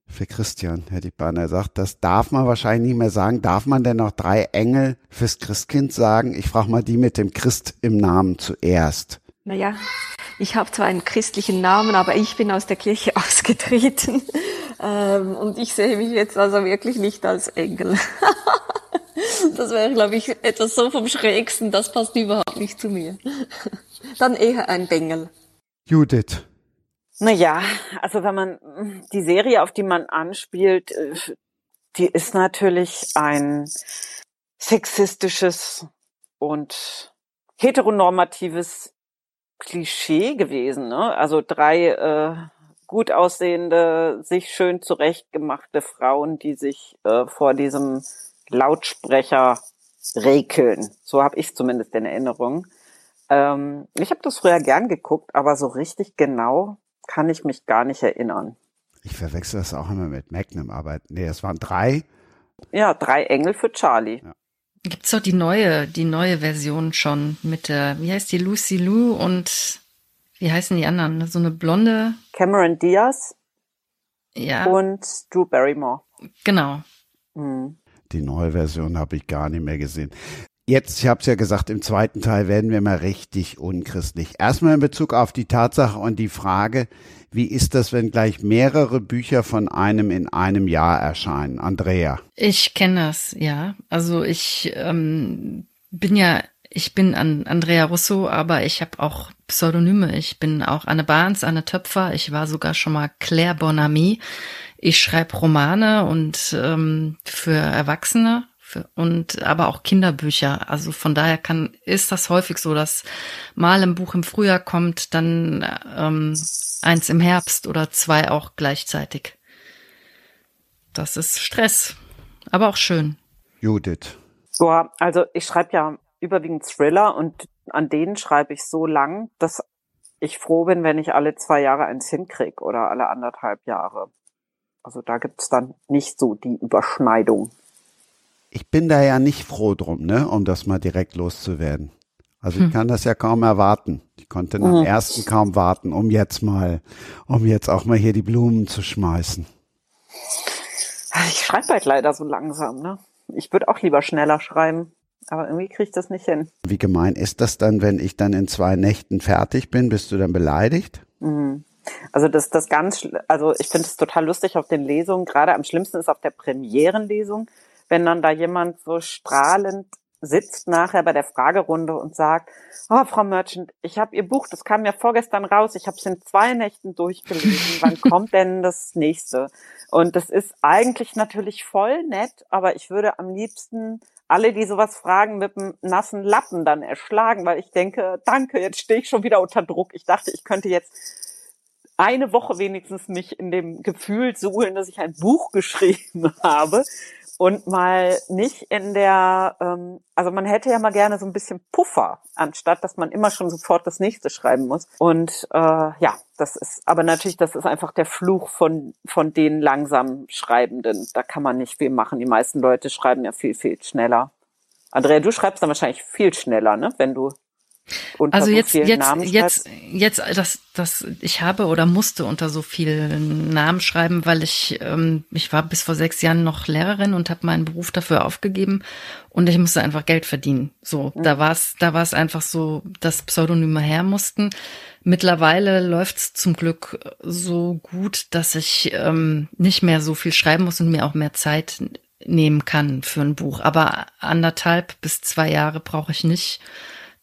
für Christian, hätte ich beinahe gesagt. Das darf man wahrscheinlich nicht mehr sagen. Darf man denn noch drei Engel fürs Christkind sagen? Ich frage mal die mit dem Christ im Namen zuerst. Naja, ich habe zwar einen christlichen Namen, aber ich bin aus der Kirche ausgetreten. Ähm, und ich sehe mich jetzt also wirklich nicht als Engel. das wäre, glaube ich, etwas so vom Schrägsten, das passt überhaupt nicht zu mir. Dann eher ein Bengel. Judith. Naja, also wenn man die Serie, auf die man anspielt, äh, die ist natürlich ein sexistisches und heteronormatives Klischee gewesen. Ne? Also drei äh, gut aussehende, sich schön zurechtgemachte Frauen, die sich äh, vor diesem Lautsprecher rekeln. So habe ich zumindest in Erinnerung. Ähm, ich habe das früher gern geguckt, aber so richtig genau kann ich mich gar nicht erinnern. Ich verwechsel das auch immer mit Magnum, aber nee, es waren drei. Ja, drei Engel für Charlie. Ja. Gibt's doch die neue, die neue Version schon mit der, wie heißt die, Lucy Lou und wie heißen die anderen? So eine blonde. Cameron Diaz. Ja. Und Drew Barrymore. Genau. Mhm. Die neue Version habe ich gar nicht mehr gesehen. Jetzt, ich habe es ja gesagt, im zweiten Teil werden wir mal richtig unchristlich. Erstmal in Bezug auf die Tatsache und die Frage, wie ist das, wenn gleich mehrere Bücher von einem in einem Jahr erscheinen? Andrea. Ich kenne das, ja. Also ich ähm, bin ja, ich bin an Andrea Russo, aber ich habe auch Pseudonyme. Ich bin auch Anne Barnes, Anne Töpfer. Ich war sogar schon mal Claire Bonamy. Ich schreibe Romane und ähm, für Erwachsene und aber auch Kinderbücher. Also von daher kann ist das häufig so, dass mal ein Buch im Frühjahr kommt, dann ähm, eins im Herbst oder zwei auch gleichzeitig. Das ist Stress, aber auch schön. Judith. Ja, also ich schreibe ja überwiegend Thriller und an denen schreibe ich so lang, dass ich froh bin, wenn ich alle zwei Jahre eins hinkrieg oder alle anderthalb Jahre. Also da gibt's dann nicht so die Überschneidung ich bin da ja nicht froh drum, ne, um das mal direkt loszuwerden. Also ich hm. kann das ja kaum erwarten. Ich konnte dem mhm. ersten kaum warten, um jetzt mal, um jetzt auch mal hier die Blumen zu schmeißen. Ich schreibe halt leider so langsam, ne? Ich würde auch lieber schneller schreiben, aber irgendwie kriege ich das nicht hin. Wie gemein ist das dann, wenn ich dann in zwei Nächten fertig bin? Bist du dann beleidigt? Mhm. Also das, das ganz, also ich finde es total lustig auf den Lesungen. Gerade am schlimmsten ist auf der Premierenlesung, wenn dann da jemand so strahlend sitzt nachher bei der Fragerunde und sagt, oh, Frau Merchant, ich habe Ihr Buch, das kam ja vorgestern raus, ich habe es in zwei Nächten durchgelesen, wann kommt denn das nächste? Und das ist eigentlich natürlich voll nett, aber ich würde am liebsten alle, die sowas fragen, mit einem nassen Lappen dann erschlagen, weil ich denke, danke, jetzt stehe ich schon wieder unter Druck. Ich dachte, ich könnte jetzt eine Woche wenigstens mich in dem Gefühl suhlen, dass ich ein Buch geschrieben habe und mal nicht in der, ähm, also man hätte ja mal gerne so ein bisschen Puffer, anstatt dass man immer schon sofort das nächste schreiben muss. Und äh, ja, das ist, aber natürlich, das ist einfach der Fluch von von den langsam Schreibenden. Da kann man nicht viel machen. Die meisten Leute schreiben ja viel viel schneller. Andrea, du schreibst dann wahrscheinlich viel schneller, ne? Wenn du also jetzt, jetzt, jetzt, jetzt, das, das, ich habe oder musste unter so vielen Namen schreiben, weil ich, ähm, ich war bis vor sechs Jahren noch Lehrerin und habe meinen Beruf dafür aufgegeben und ich musste einfach Geld verdienen. So, mhm. da war es, da war es einfach so, dass Pseudonyme her mussten. Mittlerweile läuft's zum Glück so gut, dass ich ähm, nicht mehr so viel schreiben muss und mir auch mehr Zeit nehmen kann für ein Buch. Aber anderthalb bis zwei Jahre brauche ich nicht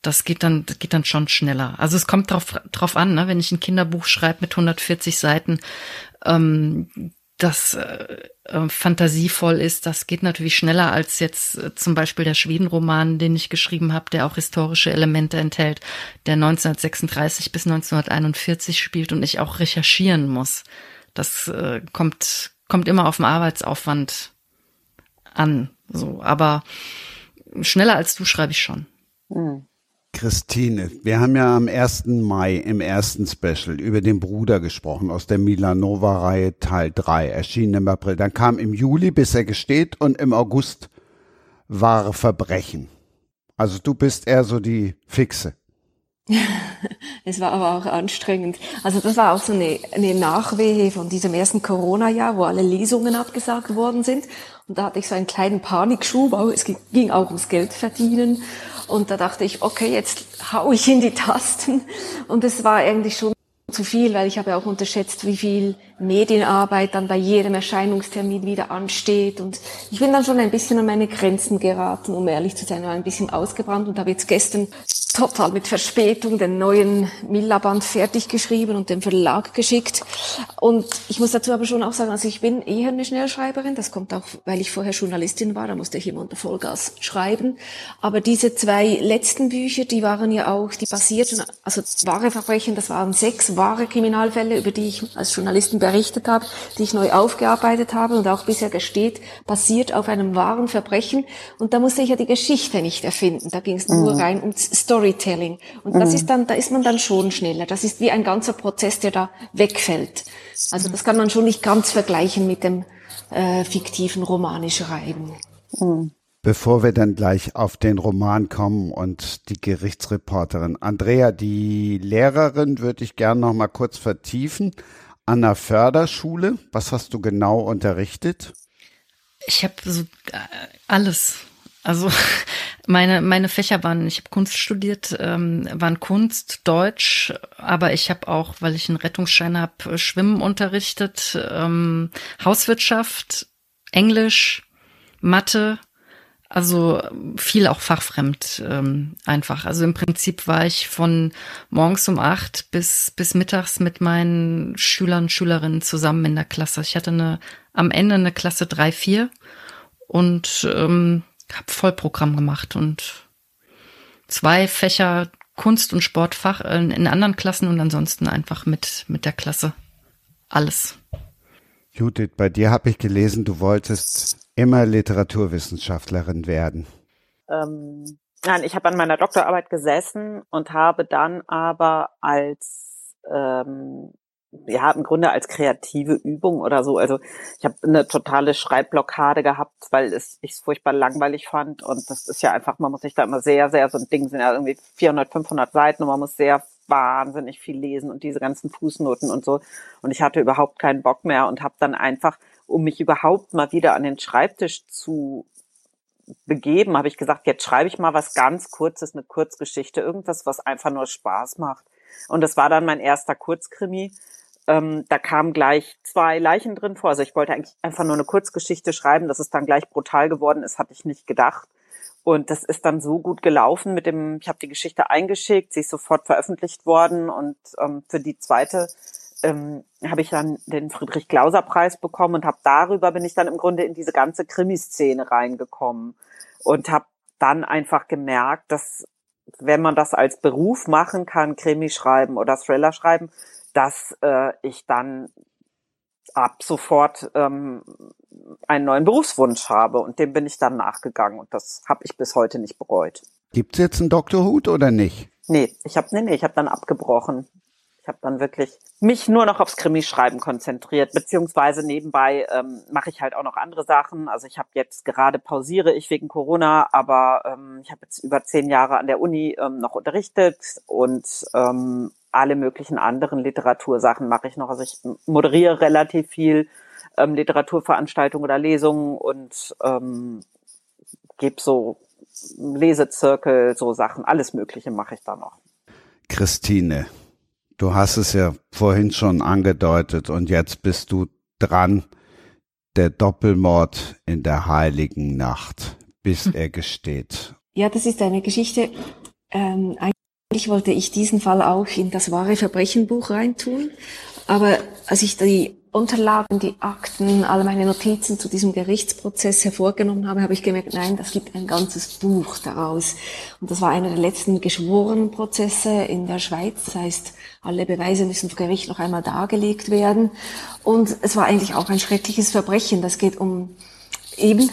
das geht dann, das geht dann schon schneller. Also es kommt drauf, drauf an, ne? wenn ich ein Kinderbuch schreibe mit 140 Seiten, ähm, das äh, äh, fantasievoll ist, das geht natürlich schneller als jetzt äh, zum Beispiel der Schwedenroman, den ich geschrieben habe, der auch historische Elemente enthält, der 1936 bis 1941 spielt und ich auch recherchieren muss. Das äh, kommt kommt immer auf den Arbeitsaufwand an. So, aber schneller als du schreibe ich schon. Hm. Christine, wir haben ja am 1. Mai im ersten Special über den Bruder gesprochen aus der Milanova-Reihe Teil 3, erschienen im April. Dann kam im Juli, bis er gesteht, und im August wahre Verbrechen. Also du bist eher so die Fixe. es war aber auch anstrengend. Also das war auch so eine, eine Nachwehe von diesem ersten Corona-Jahr, wo alle Lesungen abgesagt worden sind. Und da hatte ich so einen kleinen Panikschub, es ging auch ums Geld verdienen. Und da dachte ich, okay, jetzt hau ich in die Tasten. Und es war eigentlich schon zu viel, weil ich habe auch unterschätzt, wie viel Medienarbeit dann bei jedem Erscheinungstermin wieder ansteht. Und ich bin dann schon ein bisschen an meine Grenzen geraten, um ehrlich zu sein, war ein bisschen ausgebrannt und habe jetzt gestern total mit Verspätung den neuen Milla-Band fertig geschrieben und dem Verlag geschickt. Und ich muss dazu aber schon auch sagen, also ich bin eher eine Schnellschreiberin. Das kommt auch, weil ich vorher Journalistin war, da musste ich immer unter Vollgas schreiben. Aber diese zwei letzten Bücher, die waren ja auch, die basierten, also wahre Verbrechen, das waren sechs wahre Kriminalfälle, über die ich als Journalistin errichtet habe, die ich neu aufgearbeitet habe und auch bisher gesteht, basiert auf einem wahren Verbrechen. Und da musste ich ja die Geschichte nicht erfinden. Da ging es nur mhm. rein um Storytelling. Und das mhm. ist dann, da ist man dann schon schneller. Das ist wie ein ganzer Prozess, der da wegfällt. Also das kann man schon nicht ganz vergleichen mit dem äh, fiktiven Romane schreiben. Mhm. Bevor wir dann gleich auf den Roman kommen und die Gerichtsreporterin. Andrea, die Lehrerin würde ich gerne noch mal kurz vertiefen. An der Förderschule, was hast du genau unterrichtet? Ich habe so äh, alles. Also meine meine Fächer waren, ich habe Kunst studiert, ähm, waren Kunst, Deutsch, aber ich habe auch, weil ich einen Rettungsschein habe, Schwimmen unterrichtet, ähm, Hauswirtschaft, Englisch, Mathe, also viel auch fachfremd ähm, einfach. Also im Prinzip war ich von morgens um acht bis, bis mittags mit meinen Schülern Schülerinnen zusammen in der Klasse. Ich hatte eine, am Ende eine Klasse drei vier und ähm, habe Vollprogramm gemacht und zwei Fächer Kunst- und Sportfach in, in anderen Klassen und ansonsten einfach mit, mit der Klasse. Alles. Judith, bei dir habe ich gelesen, du wolltest immer Literaturwissenschaftlerin werden? Ähm, nein, ich habe an meiner Doktorarbeit gesessen und habe dann aber als ähm, ja im Grunde als kreative Übung oder so. Also ich habe eine totale Schreibblockade gehabt, weil es ich es furchtbar langweilig fand und das ist ja einfach, man muss sich da immer sehr, sehr so ein Ding sind ja irgendwie 400, 500 Seiten und man muss sehr wahnsinnig viel lesen und diese ganzen Fußnoten und so. Und ich hatte überhaupt keinen Bock mehr und habe dann einfach, um mich überhaupt mal wieder an den Schreibtisch zu begeben, habe ich gesagt, jetzt schreibe ich mal was ganz Kurzes, eine Kurzgeschichte, irgendwas, was einfach nur Spaß macht. Und das war dann mein erster Kurzkrimi. Ähm, da kamen gleich zwei Leichen drin vor. Also ich wollte eigentlich einfach nur eine Kurzgeschichte schreiben, dass es dann gleich brutal geworden ist, hatte ich nicht gedacht. Und das ist dann so gut gelaufen mit dem, ich habe die Geschichte eingeschickt, sie ist sofort veröffentlicht worden und ähm, für die zweite ähm, habe ich dann den Friedrich Glauser Preis bekommen und habe darüber bin ich dann im Grunde in diese ganze Krimiszene reingekommen und habe dann einfach gemerkt, dass wenn man das als Beruf machen kann, Krimi schreiben oder Thriller schreiben, dass äh, ich dann ab sofort ähm, einen neuen Berufswunsch habe und dem bin ich dann nachgegangen und das habe ich bis heute nicht bereut. Gibt's jetzt einen Doktorhut oder nicht? Nee, ich habe nee, nee, ich habe dann abgebrochen. Ich habe dann wirklich mich nur noch aufs Krimi-Schreiben konzentriert, beziehungsweise nebenbei ähm, mache ich halt auch noch andere Sachen. Also ich habe jetzt gerade pausiere ich wegen Corona, aber ähm, ich habe jetzt über zehn Jahre an der Uni ähm, noch unterrichtet und ähm, alle möglichen anderen Literatursachen mache ich noch. Also ich moderiere relativ viel ähm, Literaturveranstaltungen oder Lesungen und ähm, gebe so Lesezirkel, so Sachen, alles Mögliche mache ich da noch. Christine, du hast es ja vorhin schon angedeutet und jetzt bist du dran. Der Doppelmord in der heiligen Nacht, bis hm. er gesteht. Ja, das ist eine Geschichte. Ähm, eigentlich wollte ich diesen Fall auch in das wahre Verbrechenbuch reintun, aber als ich die Unterlagen, die Akten, alle meine Notizen zu diesem Gerichtsprozess hervorgenommen habe, habe ich gemerkt, nein, das gibt ein ganzes Buch daraus. Und das war einer der letzten geschworenen Prozesse in der Schweiz. Das heißt, alle Beweise müssen vor Gericht noch einmal dargelegt werden. Und es war eigentlich auch ein schreckliches Verbrechen. Das geht um eben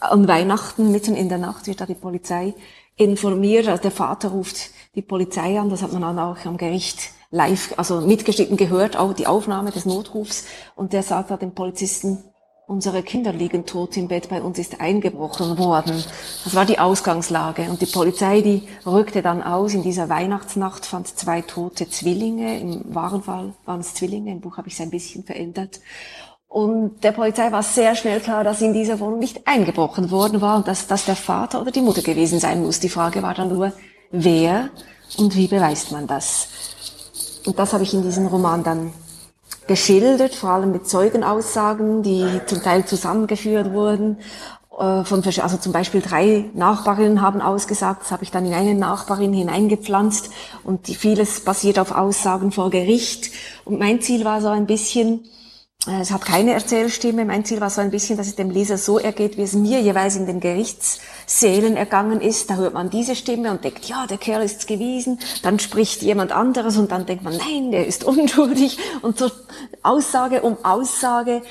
an Weihnachten, mitten in der Nacht wird da die Polizei informiert. Also der Vater ruft die Polizei an, das hat man dann auch am Gericht live, also mitgeschnitten gehört, auch die Aufnahme des Notrufs. Und der sagt da dem Polizisten, unsere Kinder liegen tot im Bett, bei uns ist eingebrochen worden. Das war die Ausgangslage. Und die Polizei, die rückte dann aus. In dieser Weihnachtsnacht fand zwei tote Zwillinge. Im wahren Fall waren es Zwillinge. Im Buch habe ich es ein bisschen verändert. Und der Polizei war sehr schnell klar, dass in dieser Wohnung nicht eingebrochen worden war und dass das der Vater oder die Mutter gewesen sein muss. Die Frage war dann nur, wer und wie beweist man das? Und das habe ich in diesem Roman dann geschildert, vor allem mit Zeugenaussagen, die zum Teil zusammengeführt wurden. Äh, von, also zum Beispiel drei Nachbarinnen haben ausgesagt, das habe ich dann in eine Nachbarin hineingepflanzt und vieles basiert auf Aussagen vor Gericht. Und mein Ziel war so ein bisschen, es hat keine Erzählstimme. Mein Ziel war so ein bisschen, dass es dem Leser so ergeht, wie es mir jeweils in den Gerichtssälen ergangen ist. Da hört man diese Stimme und denkt, ja, der Kerl ist gewiesen. Dann spricht jemand anderes und dann denkt man, nein, der ist unschuldig. Und so Aussage um Aussage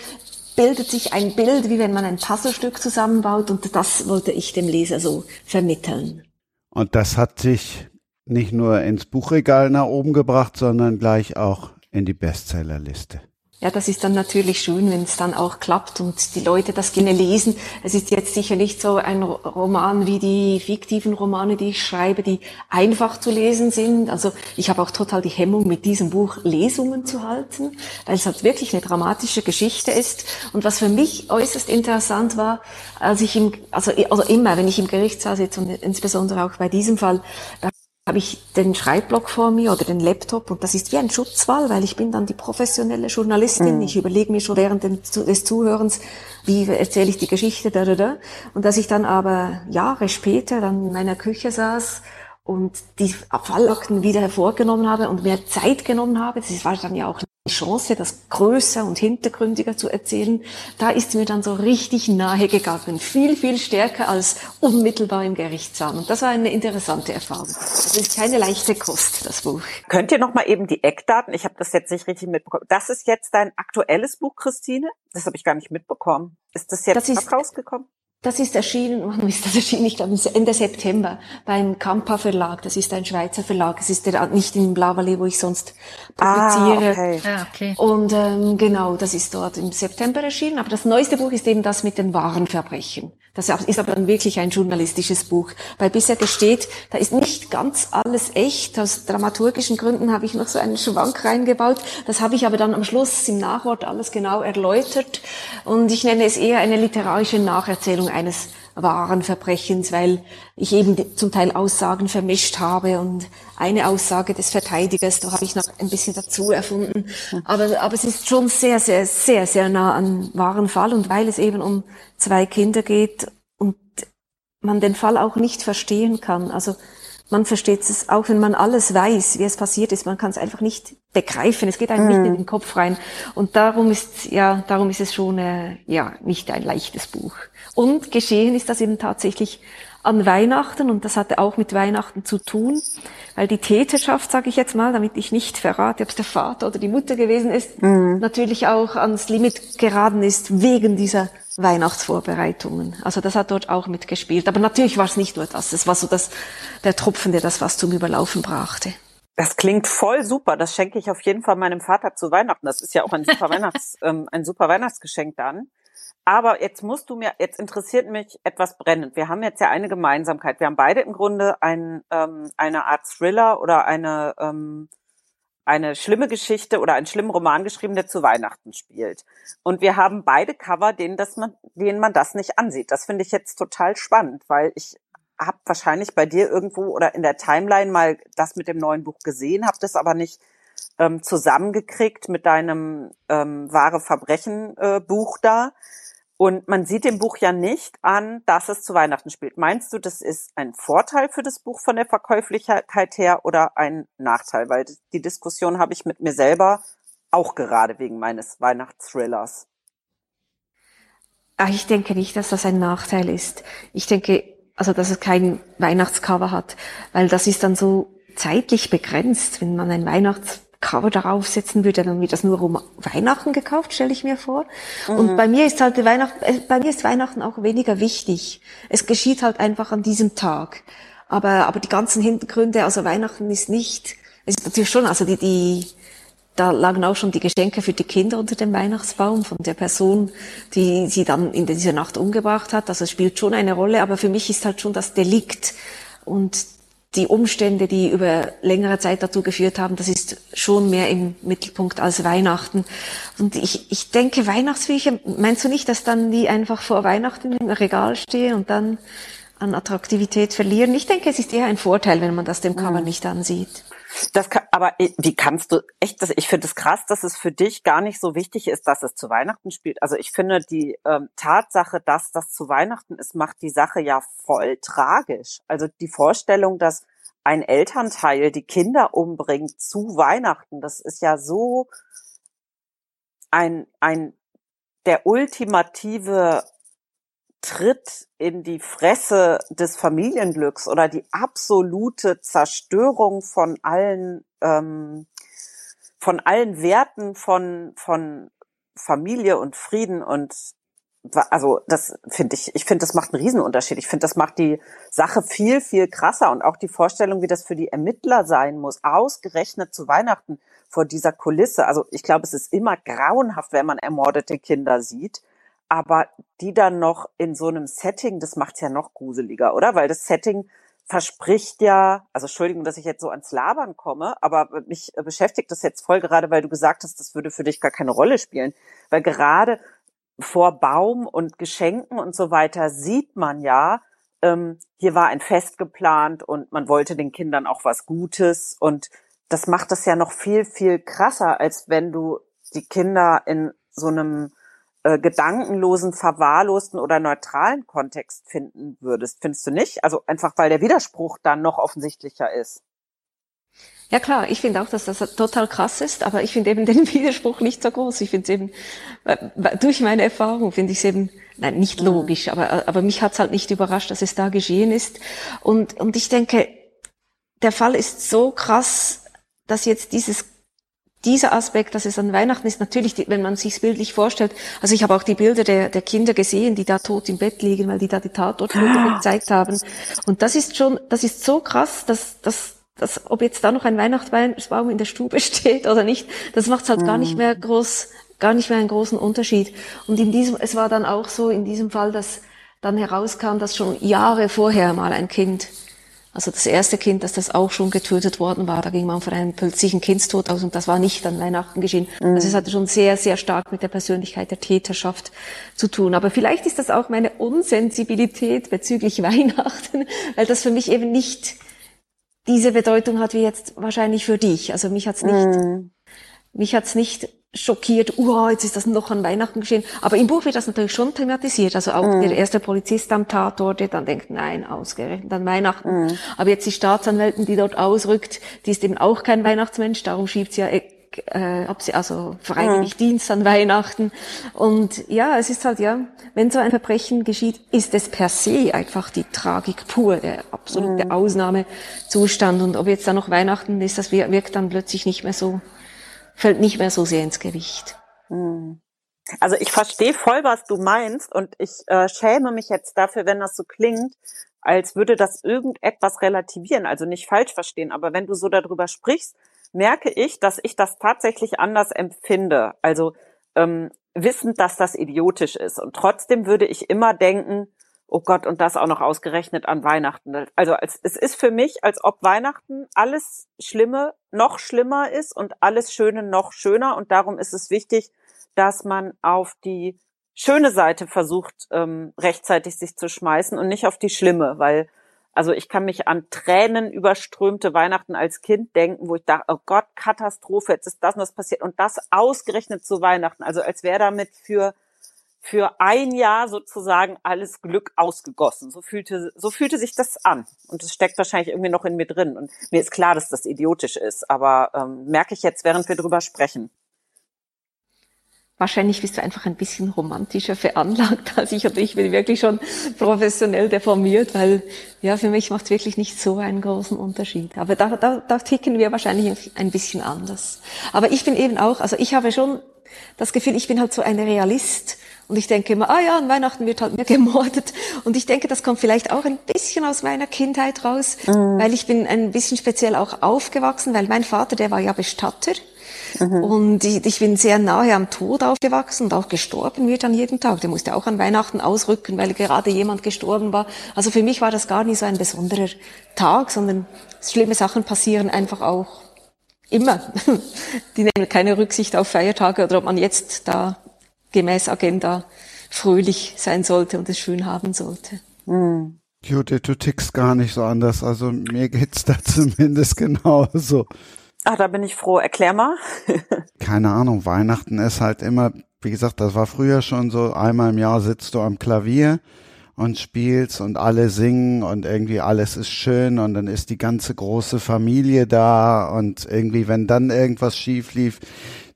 bildet sich ein Bild, wie wenn man ein Puzzlestück zusammenbaut. Und das wollte ich dem Leser so vermitteln. Und das hat sich nicht nur ins Buchregal nach oben gebracht, sondern gleich auch in die Bestsellerliste. Ja, das ist dann natürlich schön, wenn es dann auch klappt und die Leute das gerne lesen. Es ist jetzt sicher nicht so ein Roman wie die fiktiven Romane, die ich schreibe, die einfach zu lesen sind. Also ich habe auch total die Hemmung, mit diesem Buch Lesungen zu halten, weil es halt wirklich eine dramatische Geschichte ist. Und was für mich äußerst interessant war, als ich im, also, also immer, wenn ich im Gerichtssaal sitze und insbesondere auch bei diesem Fall, habe ich den Schreibblock vor mir oder den Laptop und das ist wie ein Schutzwall, weil ich bin dann die professionelle Journalistin. Mhm. Ich überlege mir schon während des Zuhörens, wie erzähle ich die Geschichte, da, da, da. Und dass ich dann aber Jahre später dann in meiner Küche saß und die Fallakten wieder hervorgenommen habe und mehr Zeit genommen habe, das war dann ja auch die Chance, das größer und hintergründiger zu erzählen, da ist mir dann so richtig nahe gegangen. Viel, viel stärker als unmittelbar im Gerichtssaal. Und das war eine interessante Erfahrung. Das ist keine leichte Kost, das Buch. Könnt ihr noch mal eben die Eckdaten, ich habe das jetzt nicht richtig mitbekommen. Das ist jetzt dein aktuelles Buch, Christine? Das habe ich gar nicht mitbekommen. Ist das jetzt das ist, rausgekommen? Das ist erschienen, wann ist das erschienen? Ich glaube Ende September beim Kampa Verlag. Das ist ein Schweizer Verlag. Es ist der, nicht in Blauwallee, wo ich sonst publiziere. Ah, okay. Ah, okay. Und ähm, genau, das ist dort im September erschienen. Aber das neueste Buch ist eben das mit den wahren Verbrechen. Das ist aber dann wirklich ein journalistisches Buch. Weil bisher gesteht, da ist nicht ganz alles echt. Aus dramaturgischen Gründen habe ich noch so einen Schwank reingebaut. Das habe ich aber dann am Schluss im Nachwort alles genau erläutert. Und ich nenne es eher eine literarische Nacherzählung eines wahren Verbrechens, weil ich eben zum Teil Aussagen vermischt habe und eine Aussage des Verteidigers, da habe ich noch ein bisschen dazu erfunden. Aber, aber es ist schon sehr, sehr, sehr, sehr nah an wahren Fall und weil es eben um zwei Kinder geht und man den Fall auch nicht verstehen kann. Also man versteht es auch, wenn man alles weiß, wie es passiert ist. Man kann es einfach nicht begreifen. Es geht einem nicht in mhm. den Kopf rein. Und darum ist, ja, darum ist es schon, äh, ja, nicht ein leichtes Buch. Und geschehen ist das eben tatsächlich an Weihnachten und das hatte auch mit Weihnachten zu tun, weil die Täterschaft, sage ich jetzt mal, damit ich nicht verrate, ob es der Vater oder die Mutter gewesen ist, mhm. natürlich auch ans Limit geraten ist wegen dieser Weihnachtsvorbereitungen. Also das hat dort auch mitgespielt. Aber natürlich war es nicht nur das. Es war so das, der Tropfen, der das was zum Überlaufen brachte. Das klingt voll super. Das schenke ich auf jeden Fall meinem Vater zu Weihnachten. Das ist ja auch ein super Weihnachts, ähm, ein super Weihnachtsgeschenk dann. Aber jetzt musst du mir, jetzt interessiert mich etwas brennend. Wir haben jetzt ja eine Gemeinsamkeit. Wir haben beide im Grunde ein, ähm, eine Art Thriller oder eine, ähm, eine schlimme Geschichte oder einen schlimmen Roman geschrieben, der zu Weihnachten spielt. Und wir haben beide Cover, denen, das man, denen man das nicht ansieht. Das finde ich jetzt total spannend, weil ich habe wahrscheinlich bei dir irgendwo oder in der Timeline mal das mit dem neuen Buch gesehen, habe das aber nicht ähm, zusammengekriegt mit deinem ähm, wahre Verbrechen äh, Buch da. Und man sieht dem Buch ja nicht an, dass es zu Weihnachten spielt. Meinst du, das ist ein Vorteil für das Buch von der Verkäuflichkeit her oder ein Nachteil? Weil die Diskussion habe ich mit mir selber auch gerade wegen meines Weihnachtsthrillers. Ach, ich denke nicht, dass das ein Nachteil ist. Ich denke, also, dass es kein Weihnachtscover hat, weil das ist dann so zeitlich begrenzt, wenn man ein Weihnachts Cover darauf setzen würde, dann wird das nur um Weihnachten gekauft, stelle ich mir vor. Mhm. Und bei mir ist halt Weihnachten, äh, bei mir ist Weihnachten auch weniger wichtig. Es geschieht halt einfach an diesem Tag. Aber, aber die ganzen Hintergründe, also Weihnachten ist nicht, es ist natürlich schon, also die, die, da lagen auch schon die Geschenke für die Kinder unter dem Weihnachtsbaum von der Person, die sie dann in dieser Nacht umgebracht hat. Also es spielt schon eine Rolle, aber für mich ist halt schon das Delikt und die Umstände, die über längere Zeit dazu geführt haben, das ist schon mehr im Mittelpunkt als Weihnachten. Und ich, ich denke, Weihnachtsbücher, meinst du nicht, dass dann die einfach vor Weihnachten im Regal stehen und dann an Attraktivität verlieren? Ich denke, es ist eher ein Vorteil, wenn man das dem Cover mhm. nicht ansieht. Das kann, aber wie kannst du echt das? Ich finde es krass, dass es für dich gar nicht so wichtig ist, dass es zu Weihnachten spielt. Also ich finde die ähm, Tatsache, dass das zu Weihnachten ist, macht die Sache ja voll tragisch. Also die Vorstellung, dass ein Elternteil die Kinder umbringt zu Weihnachten, das ist ja so ein, ein, der ultimative Tritt in die Fresse des Familienglücks oder die absolute Zerstörung von allen, ähm, von allen Werten von, von Familie und Frieden und also das finde ich, ich finde, das macht einen Riesenunterschied. Ich finde, das macht die Sache viel, viel krasser und auch die Vorstellung, wie das für die Ermittler sein muss, ausgerechnet zu Weihnachten vor dieser Kulisse. Also ich glaube, es ist immer grauenhaft, wenn man ermordete Kinder sieht aber die dann noch in so einem Setting, das macht's ja noch gruseliger, oder? Weil das Setting verspricht ja, also Entschuldigung, dass ich jetzt so ans Labern komme, aber mich beschäftigt das jetzt voll gerade, weil du gesagt hast, das würde für dich gar keine Rolle spielen. Weil gerade vor Baum und Geschenken und so weiter sieht man ja, ähm, hier war ein Fest geplant und man wollte den Kindern auch was Gutes und das macht das ja noch viel, viel krasser, als wenn du die Kinder in so einem äh, gedankenlosen, verwahrlosten oder neutralen Kontext finden würdest. Findest du nicht? Also einfach, weil der Widerspruch dann noch offensichtlicher ist. Ja klar, ich finde auch, dass das total krass ist, aber ich finde eben den Widerspruch nicht so groß. Ich finde es eben, durch meine Erfahrung finde ich es eben, nein, nicht mhm. logisch, aber, aber mich hat es halt nicht überrascht, dass es da geschehen ist. Und, und ich denke, der Fall ist so krass, dass jetzt dieses dieser Aspekt, dass es an Weihnachten ist, natürlich, wenn man sich bildlich vorstellt, also ich habe auch die Bilder der, der Kinder gesehen, die da tot im Bett liegen, weil die da die Tatortbilder ah. gezeigt haben. Und das ist schon, das ist so krass, dass, dass, dass ob jetzt da noch ein Weihnachtsbaum in der Stube steht oder nicht, das macht halt mhm. gar nicht mhm. mehr groß, gar nicht mehr einen großen Unterschied. Und in diesem, es war dann auch so in diesem Fall, dass dann herauskam, dass schon Jahre vorher mal ein Kind also das erste Kind, dass das auch schon getötet worden war, da ging man von einem plötzlichen Kindstod aus und das war nicht an Weihnachten geschehen. Mhm. Also es hatte schon sehr, sehr stark mit der Persönlichkeit der Täterschaft zu tun. Aber vielleicht ist das auch meine Unsensibilität bezüglich Weihnachten, weil das für mich eben nicht diese Bedeutung hat wie jetzt wahrscheinlich für dich. Also mich hat's nicht, mhm. mich hat's nicht schockiert, uh, jetzt ist das noch an Weihnachten geschehen. Aber im Buch wird das natürlich schon thematisiert. Also auch mm. der erste Polizist am Tatort, der dann denkt, nein, ausgerechnet an Weihnachten. Mm. Aber jetzt die Staatsanwältin, die dort ausrückt, die ist eben auch kein Weihnachtsmensch, darum schiebt sie ja äh, also freiwillig mm. Dienst an Weihnachten. Und ja, es ist halt, ja, wenn so ein Verbrechen geschieht, ist es per se einfach die Tragik pur, der absolute Ausnahmezustand. Und ob jetzt da noch Weihnachten ist, das wirkt dann plötzlich nicht mehr so fällt nicht mehr so sehr ins Gewicht. Hm. Also ich verstehe voll, was du meinst und ich äh, schäme mich jetzt dafür, wenn das so klingt, als würde das irgendetwas relativieren, also nicht falsch verstehen, aber wenn du so darüber sprichst, merke ich, dass ich das tatsächlich anders empfinde. Also ähm, wissend, dass das idiotisch ist. Und trotzdem würde ich immer denken, oh Gott, und das auch noch ausgerechnet an Weihnachten. Also als, es ist für mich, als ob Weihnachten alles Schlimme noch schlimmer ist und alles Schöne noch schöner. Und darum ist es wichtig, dass man auf die schöne Seite versucht, ähm, rechtzeitig sich zu schmeißen und nicht auf die schlimme, weil also ich kann mich an Tränen überströmte Weihnachten als Kind denken, wo ich dachte, oh Gott, Katastrophe, jetzt ist das und das passiert und das ausgerechnet zu Weihnachten. Also als wäre damit für für ein Jahr sozusagen alles Glück ausgegossen. So fühlte, so fühlte sich das an. Und es steckt wahrscheinlich irgendwie noch in mir drin. Und mir ist klar, dass das idiotisch ist, aber ähm, merke ich jetzt, während wir drüber sprechen. Wahrscheinlich bist du einfach ein bisschen romantischer veranlagt als ich. Und ich bin wirklich schon professionell deformiert, weil ja, für mich macht es wirklich nicht so einen großen Unterschied. Aber da, da, da ticken wir wahrscheinlich ein bisschen anders. Aber ich bin eben auch, also ich habe schon das Gefühl, ich bin halt so ein Realist und ich denke immer, ah ja, an Weihnachten wird halt mehr gemordet. Und ich denke, das kommt vielleicht auch ein bisschen aus meiner Kindheit raus, mhm. weil ich bin ein bisschen speziell auch aufgewachsen, weil mein Vater, der war ja Bestatter. Mhm. Und ich, ich, bin sehr nahe am Tod aufgewachsen und auch gestorben wird an jedem Tag. Der musste auch an Weihnachten ausrücken, weil gerade jemand gestorben war. Also für mich war das gar nicht so ein besonderer Tag, sondern schlimme Sachen passieren einfach auch immer. Die nehmen keine Rücksicht auf Feiertage oder ob man jetzt da gemäß Agenda fröhlich sein sollte und es schön haben sollte. Mhm. Judith, du tickst gar nicht so anders. Also mir geht's da zumindest genauso. Ach, da bin ich froh. Erklär mal. Keine Ahnung. Weihnachten ist halt immer, wie gesagt, das war früher schon so. Einmal im Jahr sitzt du am Klavier und spielst und alle singen und irgendwie alles ist schön und dann ist die ganze große Familie da und irgendwie, wenn dann irgendwas schief lief,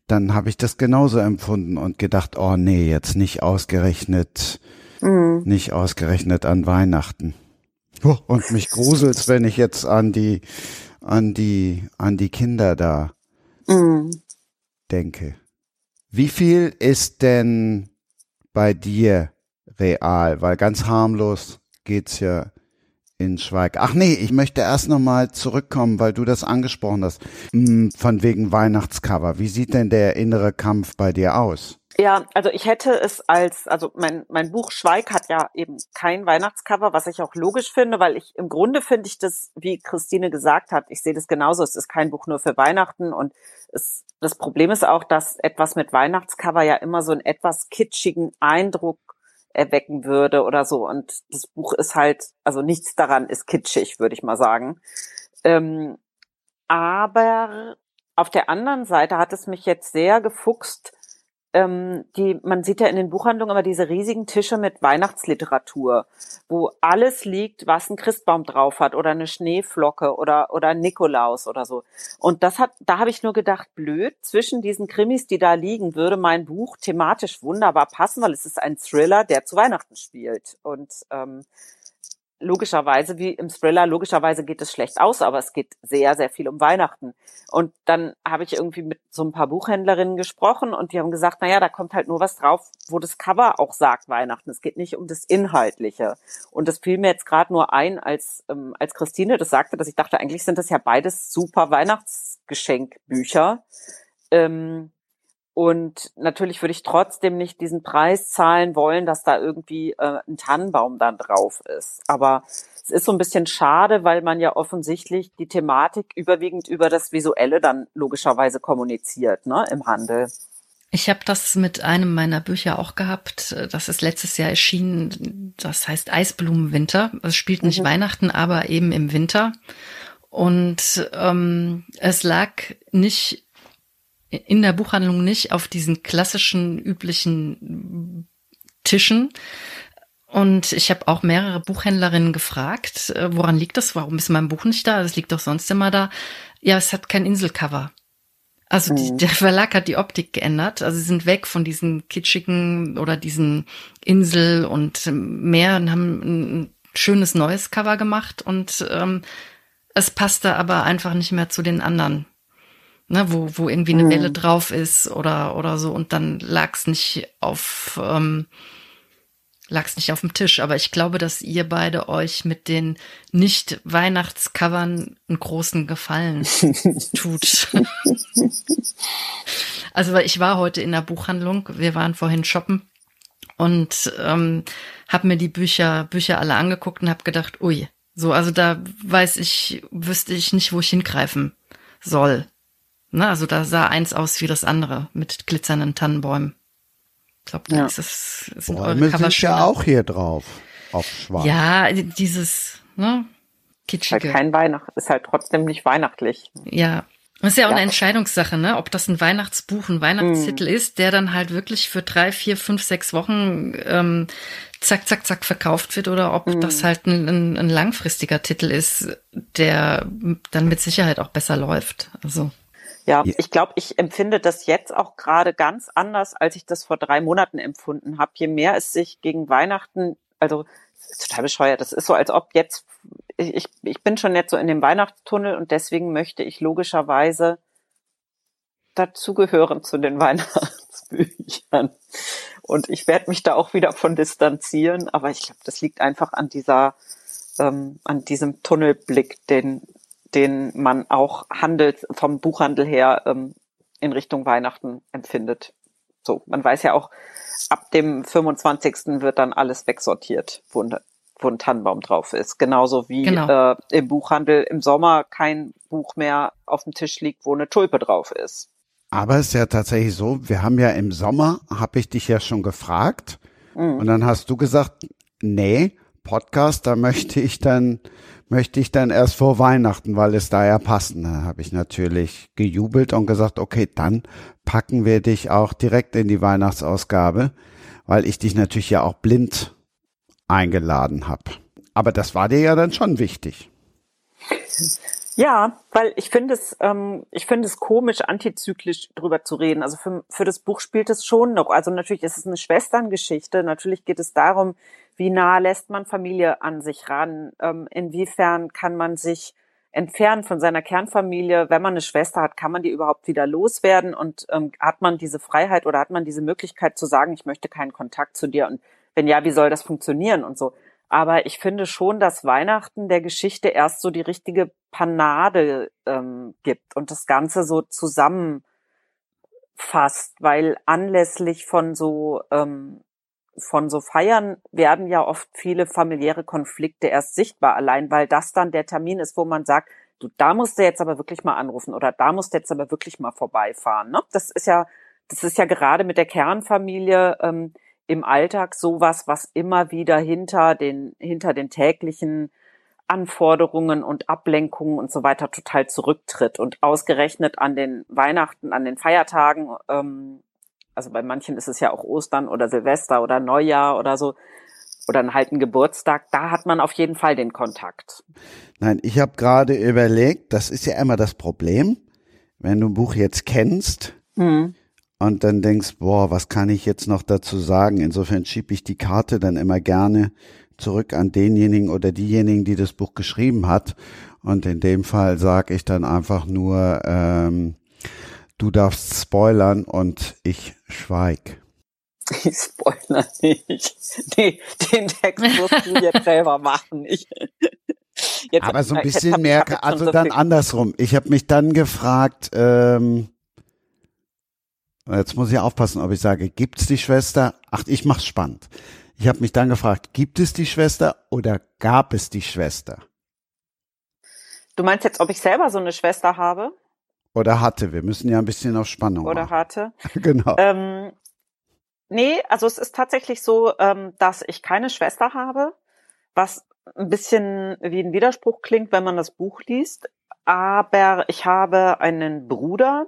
dann habe ich das genauso empfunden und gedacht, oh nee, jetzt nicht ausgerechnet, mhm. nicht ausgerechnet an Weihnachten. Und mich gruselt's, wenn ich jetzt an die, an die, an die Kinder da mhm. denke. Wie viel ist denn bei dir real? Weil ganz harmlos geht's ja in Schweig. Ach nee, ich möchte erst nochmal zurückkommen, weil du das angesprochen hast, hm, von wegen Weihnachtscover. Wie sieht denn der innere Kampf bei dir aus? Ja, also ich hätte es als, also mein, mein Buch Schweig hat ja eben kein Weihnachtscover, was ich auch logisch finde, weil ich im Grunde finde ich das, wie Christine gesagt hat, ich sehe das genauso, es ist kein Buch nur für Weihnachten und es, das Problem ist auch, dass etwas mit Weihnachtscover ja immer so einen etwas kitschigen Eindruck erwecken würde oder so. Und das Buch ist halt, also nichts daran ist kitschig, würde ich mal sagen. Ähm, aber auf der anderen Seite hat es mich jetzt sehr gefuchst, ähm, die, man sieht ja in den Buchhandlungen immer diese riesigen Tische mit Weihnachtsliteratur, wo alles liegt, was ein Christbaum drauf hat oder eine Schneeflocke oder oder Nikolaus oder so. Und das hat, da habe ich nur gedacht, blöd. Zwischen diesen Krimis, die da liegen, würde mein Buch thematisch wunderbar passen, weil es ist ein Thriller, der zu Weihnachten spielt. Und ähm, logischerweise, wie im Thriller, logischerweise geht es schlecht aus, aber es geht sehr, sehr viel um Weihnachten. Und dann habe ich irgendwie mit so ein paar Buchhändlerinnen gesprochen und die haben gesagt, naja, da kommt halt nur was drauf, wo das Cover auch sagt Weihnachten. Es geht nicht um das Inhaltliche. Und das fiel mir jetzt gerade nur ein, als, ähm, als Christine das sagte, dass ich dachte, eigentlich sind das ja beides super Weihnachtsgeschenkbücher. Ähm, und natürlich würde ich trotzdem nicht diesen Preis zahlen wollen, dass da irgendwie äh, ein Tannenbaum dann drauf ist. Aber es ist so ein bisschen schade, weil man ja offensichtlich die Thematik überwiegend über das Visuelle dann logischerweise kommuniziert, ne, im Handel. Ich habe das mit einem meiner Bücher auch gehabt. Das ist letztes Jahr erschienen. Das heißt Eisblumenwinter. Es spielt nicht mhm. Weihnachten, aber eben im Winter. Und ähm, es lag nicht in der Buchhandlung nicht auf diesen klassischen, üblichen Tischen. Und ich habe auch mehrere Buchhändlerinnen gefragt, äh, woran liegt das? Warum ist mein Buch nicht da? Das liegt doch sonst immer da. Ja, es hat kein Inselcover. Also die, mhm. der Verlag hat die Optik geändert. Also sie sind weg von diesen kitschigen oder diesen Insel und mehr und haben ein schönes neues Cover gemacht und ähm, es passte aber einfach nicht mehr zu den anderen ne, wo, wo irgendwie eine mhm. Welle drauf ist oder, oder so und dann lag's nicht auf, ähm, lag's nicht auf dem Tisch. Aber ich glaube, dass ihr beide euch mit den Nicht-Weihnachtscovern einen großen Gefallen tut. also, weil ich war heute in der Buchhandlung, wir waren vorhin shoppen und ähm, habe mir die Bücher, Bücher alle angeguckt und habe gedacht, ui, so, also da weiß ich, wüsste ich nicht, wo ich hingreifen soll. Ne, also da sah eins aus wie das andere mit glitzernden Tannenbäumen. Ich glaube, da ja. ist es sind Bäume eure sind ja auch hier drauf auf Schwarz. Ja, dieses ne, kitschige. Halt kein Weihnacht, ist halt trotzdem nicht weihnachtlich. Ja, das ist ja auch ja. eine Entscheidungssache, ne? Ob das ein Weihnachtsbuch, ein Weihnachtstitel mm. ist, der dann halt wirklich für drei, vier, fünf, sechs Wochen ähm, zack, zack, zack verkauft wird oder ob mm. das halt ein, ein, ein langfristiger Titel ist, der dann mit Sicherheit auch besser läuft. Also ja, ich glaube, ich empfinde das jetzt auch gerade ganz anders, als ich das vor drei Monaten empfunden habe. Je mehr es sich gegen Weihnachten, also total bescheuert, das ist so, als ob jetzt, ich, ich bin schon jetzt so in dem Weihnachtstunnel und deswegen möchte ich logischerweise dazugehören zu den Weihnachtsbüchern. Und ich werde mich da auch wieder von distanzieren, aber ich glaube, das liegt einfach an dieser, ähm, an diesem Tunnelblick, den den man auch handelt vom Buchhandel her ähm, in Richtung Weihnachten empfindet. So, man weiß ja auch, ab dem 25. wird dann alles wegsortiert, wo, wo ein Tannenbaum drauf ist. Genauso wie genau. äh, im Buchhandel im Sommer kein Buch mehr auf dem Tisch liegt, wo eine Tulpe drauf ist. Aber es ist ja tatsächlich so, wir haben ja im Sommer, habe ich dich ja schon gefragt, mhm. und dann hast du gesagt, nee, Podcast, da möchte ich dann möchte ich dann erst vor Weihnachten, weil es da ja passen. Da habe ich natürlich gejubelt und gesagt, okay, dann packen wir dich auch direkt in die Weihnachtsausgabe, weil ich dich natürlich ja auch blind eingeladen habe. Aber das war dir ja dann schon wichtig. Ja, weil ich finde es, ähm, ich finde es komisch, antizyklisch drüber zu reden. Also für, für das Buch spielt es schon noch. Also natürlich ist es eine Schwesterngeschichte. Natürlich geht es darum, wie nah lässt man Familie an sich ran? Ähm, inwiefern kann man sich entfernen von seiner Kernfamilie? Wenn man eine Schwester hat, kann man die überhaupt wieder loswerden? Und ähm, hat man diese Freiheit oder hat man diese Möglichkeit zu sagen, ich möchte keinen Kontakt zu dir? Und wenn ja, wie soll das funktionieren und so? Aber ich finde schon, dass Weihnachten der Geschichte erst so die richtige Panade ähm, gibt und das Ganze so zusammenfasst, weil anlässlich von so ähm, von so Feiern werden ja oft viele familiäre Konflikte erst sichtbar, allein weil das dann der Termin ist, wo man sagt, du, da musst du jetzt aber wirklich mal anrufen oder da musst du jetzt aber wirklich mal vorbeifahren. Ne? Das ist ja, das ist ja gerade mit der Kernfamilie ähm, im Alltag sowas, was immer wieder hinter den, hinter den täglichen Anforderungen und Ablenkungen und so weiter total zurücktritt. Und ausgerechnet an den Weihnachten, an den Feiertagen, ähm, also bei manchen ist es ja auch Ostern oder Silvester oder Neujahr oder so, oder einen halten Geburtstag, da hat man auf jeden Fall den Kontakt. Nein, ich habe gerade überlegt, das ist ja immer das Problem, wenn du ein Buch jetzt kennst, hm und dann denkst, boah, was kann ich jetzt noch dazu sagen? Insofern schiebe ich die Karte dann immer gerne zurück an denjenigen oder diejenigen, die das Buch geschrieben hat. Und in dem Fall sage ich dann einfach nur, ähm, du darfst spoilern und ich schweig. Ich spoiler nicht. Nee, den Text musst du jetzt selber machen. Ich, jetzt, Aber so ein bisschen mehr, also dann andersrum. Ich habe mich dann gefragt, ähm, Jetzt muss ich aufpassen, ob ich sage, gibt's die Schwester? Ach, ich mach's spannend. Ich habe mich dann gefragt, gibt es die Schwester oder gab es die Schwester? Du meinst jetzt, ob ich selber so eine Schwester habe? Oder hatte. Wir müssen ja ein bisschen auf Spannung Oder machen. hatte. genau. Ähm, nee, also es ist tatsächlich so, ähm, dass ich keine Schwester habe, was ein bisschen wie ein Widerspruch klingt, wenn man das Buch liest. Aber ich habe einen Bruder,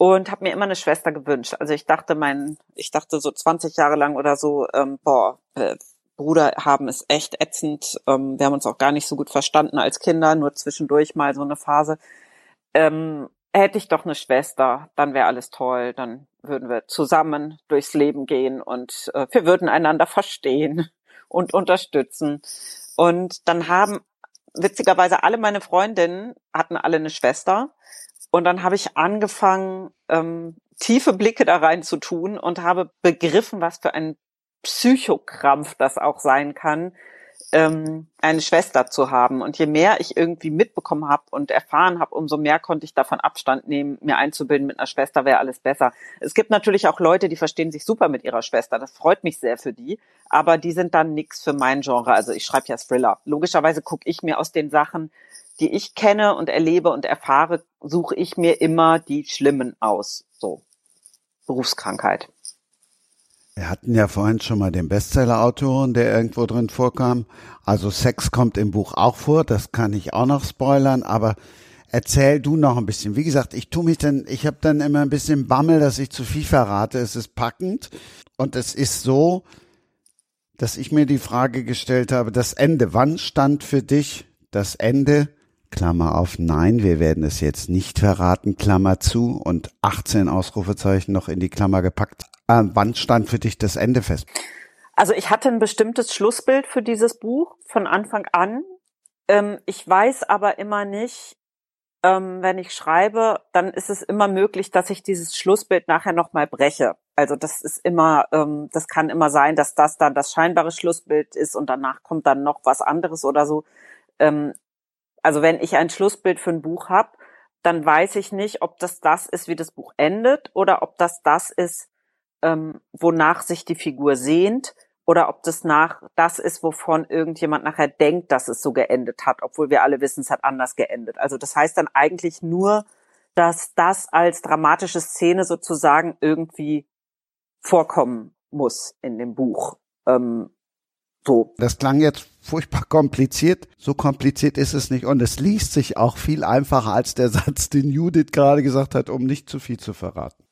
und habe mir immer eine Schwester gewünscht. Also ich dachte, mein, ich dachte so 20 Jahre lang oder so, ähm, boah, äh, Bruder haben ist echt ätzend. Ähm, wir haben uns auch gar nicht so gut verstanden als Kinder, nur zwischendurch mal so eine Phase. Ähm, hätte ich doch eine Schwester, dann wäre alles toll, dann würden wir zusammen durchs Leben gehen und äh, wir würden einander verstehen und unterstützen. Und dann haben witzigerweise alle meine Freundinnen hatten alle eine Schwester und dann habe ich angefangen, ähm, tiefe Blicke da rein zu tun und habe begriffen, was für ein Psychokrampf das auch sein kann, ähm, eine Schwester zu haben. Und je mehr ich irgendwie mitbekommen habe und erfahren habe, umso mehr konnte ich davon Abstand nehmen, mir einzubilden, mit einer Schwester wäre alles besser. Es gibt natürlich auch Leute, die verstehen sich super mit ihrer Schwester. Das freut mich sehr für die. Aber die sind dann nix für mein Genre. Also ich schreibe ja Thriller. Logischerweise gucke ich mir aus den Sachen die ich kenne und erlebe und erfahre, suche ich mir immer die schlimmen aus. So. Berufskrankheit. Wir hatten ja vorhin schon mal den Bestseller-Autoren, der irgendwo drin vorkam. Also Sex kommt im Buch auch vor, das kann ich auch noch spoilern, aber erzähl du noch ein bisschen. Wie gesagt, ich tu mich dann, ich habe dann immer ein bisschen Bammel, dass ich zu viel verrate. Es ist packend und es ist so, dass ich mir die Frage gestellt habe, das Ende, wann stand für dich das Ende Klammer auf, nein, wir werden es jetzt nicht verraten, Klammer zu und 18 Ausrufezeichen noch in die Klammer gepackt. Äh, wann stand für dich das Ende fest? Also ich hatte ein bestimmtes Schlussbild für dieses Buch von Anfang an. Ähm, ich weiß aber immer nicht, ähm, wenn ich schreibe, dann ist es immer möglich, dass ich dieses Schlussbild nachher nochmal breche. Also das ist immer, ähm, das kann immer sein, dass das dann das scheinbare Schlussbild ist und danach kommt dann noch was anderes oder so. Also wenn ich ein Schlussbild für ein Buch habe, dann weiß ich nicht, ob das das ist, wie das Buch endet, oder ob das das ist, ähm, wonach sich die Figur sehnt, oder ob das nach das ist, wovon irgendjemand nachher denkt, dass es so geendet hat, obwohl wir alle wissen, es hat anders geendet. Also das heißt dann eigentlich nur, dass das als dramatische Szene sozusagen irgendwie vorkommen muss in dem Buch. Ähm, so. Das klang jetzt furchtbar kompliziert. So kompliziert ist es nicht. Und es liest sich auch viel einfacher als der Satz, den Judith gerade gesagt hat, um nicht zu viel zu verraten.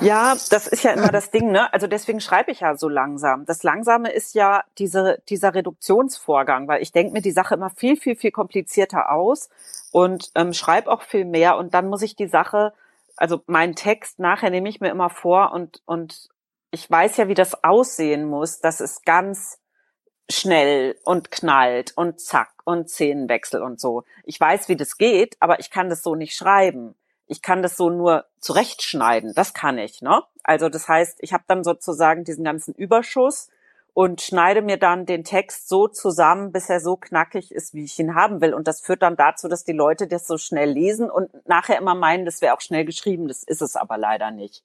Ja, das ist ja immer das Ding, ne? Also deswegen schreibe ich ja so langsam. Das Langsame ist ja diese, dieser Reduktionsvorgang, weil ich denke mir die Sache immer viel, viel, viel komplizierter aus und ähm, schreibe auch viel mehr und dann muss ich die Sache, also meinen Text nachher nehme ich mir immer vor und, und ich weiß ja, wie das aussehen muss, dass es ganz schnell und knallt und zack und Szenenwechsel und so. Ich weiß, wie das geht, aber ich kann das so nicht schreiben ich kann das so nur zurechtschneiden. Das kann ich, ne? Also das heißt, ich habe dann sozusagen diesen ganzen Überschuss und schneide mir dann den Text so zusammen, bis er so knackig ist, wie ich ihn haben will. Und das führt dann dazu, dass die Leute das so schnell lesen und nachher immer meinen, das wäre auch schnell geschrieben. Das ist es aber leider nicht.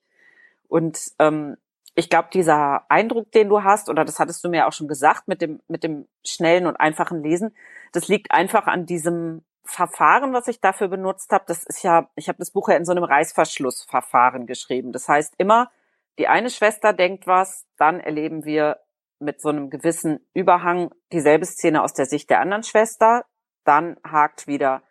Und ähm, ich glaube, dieser Eindruck, den du hast, oder das hattest du mir auch schon gesagt, mit dem, mit dem schnellen und einfachen Lesen, das liegt einfach an diesem Verfahren, was ich dafür benutzt habe, das ist ja, ich habe das Buch ja in so einem Reißverschlussverfahren geschrieben. Das heißt immer, die eine Schwester denkt was, dann erleben wir mit so einem gewissen Überhang dieselbe Szene aus der Sicht der anderen Schwester, dann hakt wieder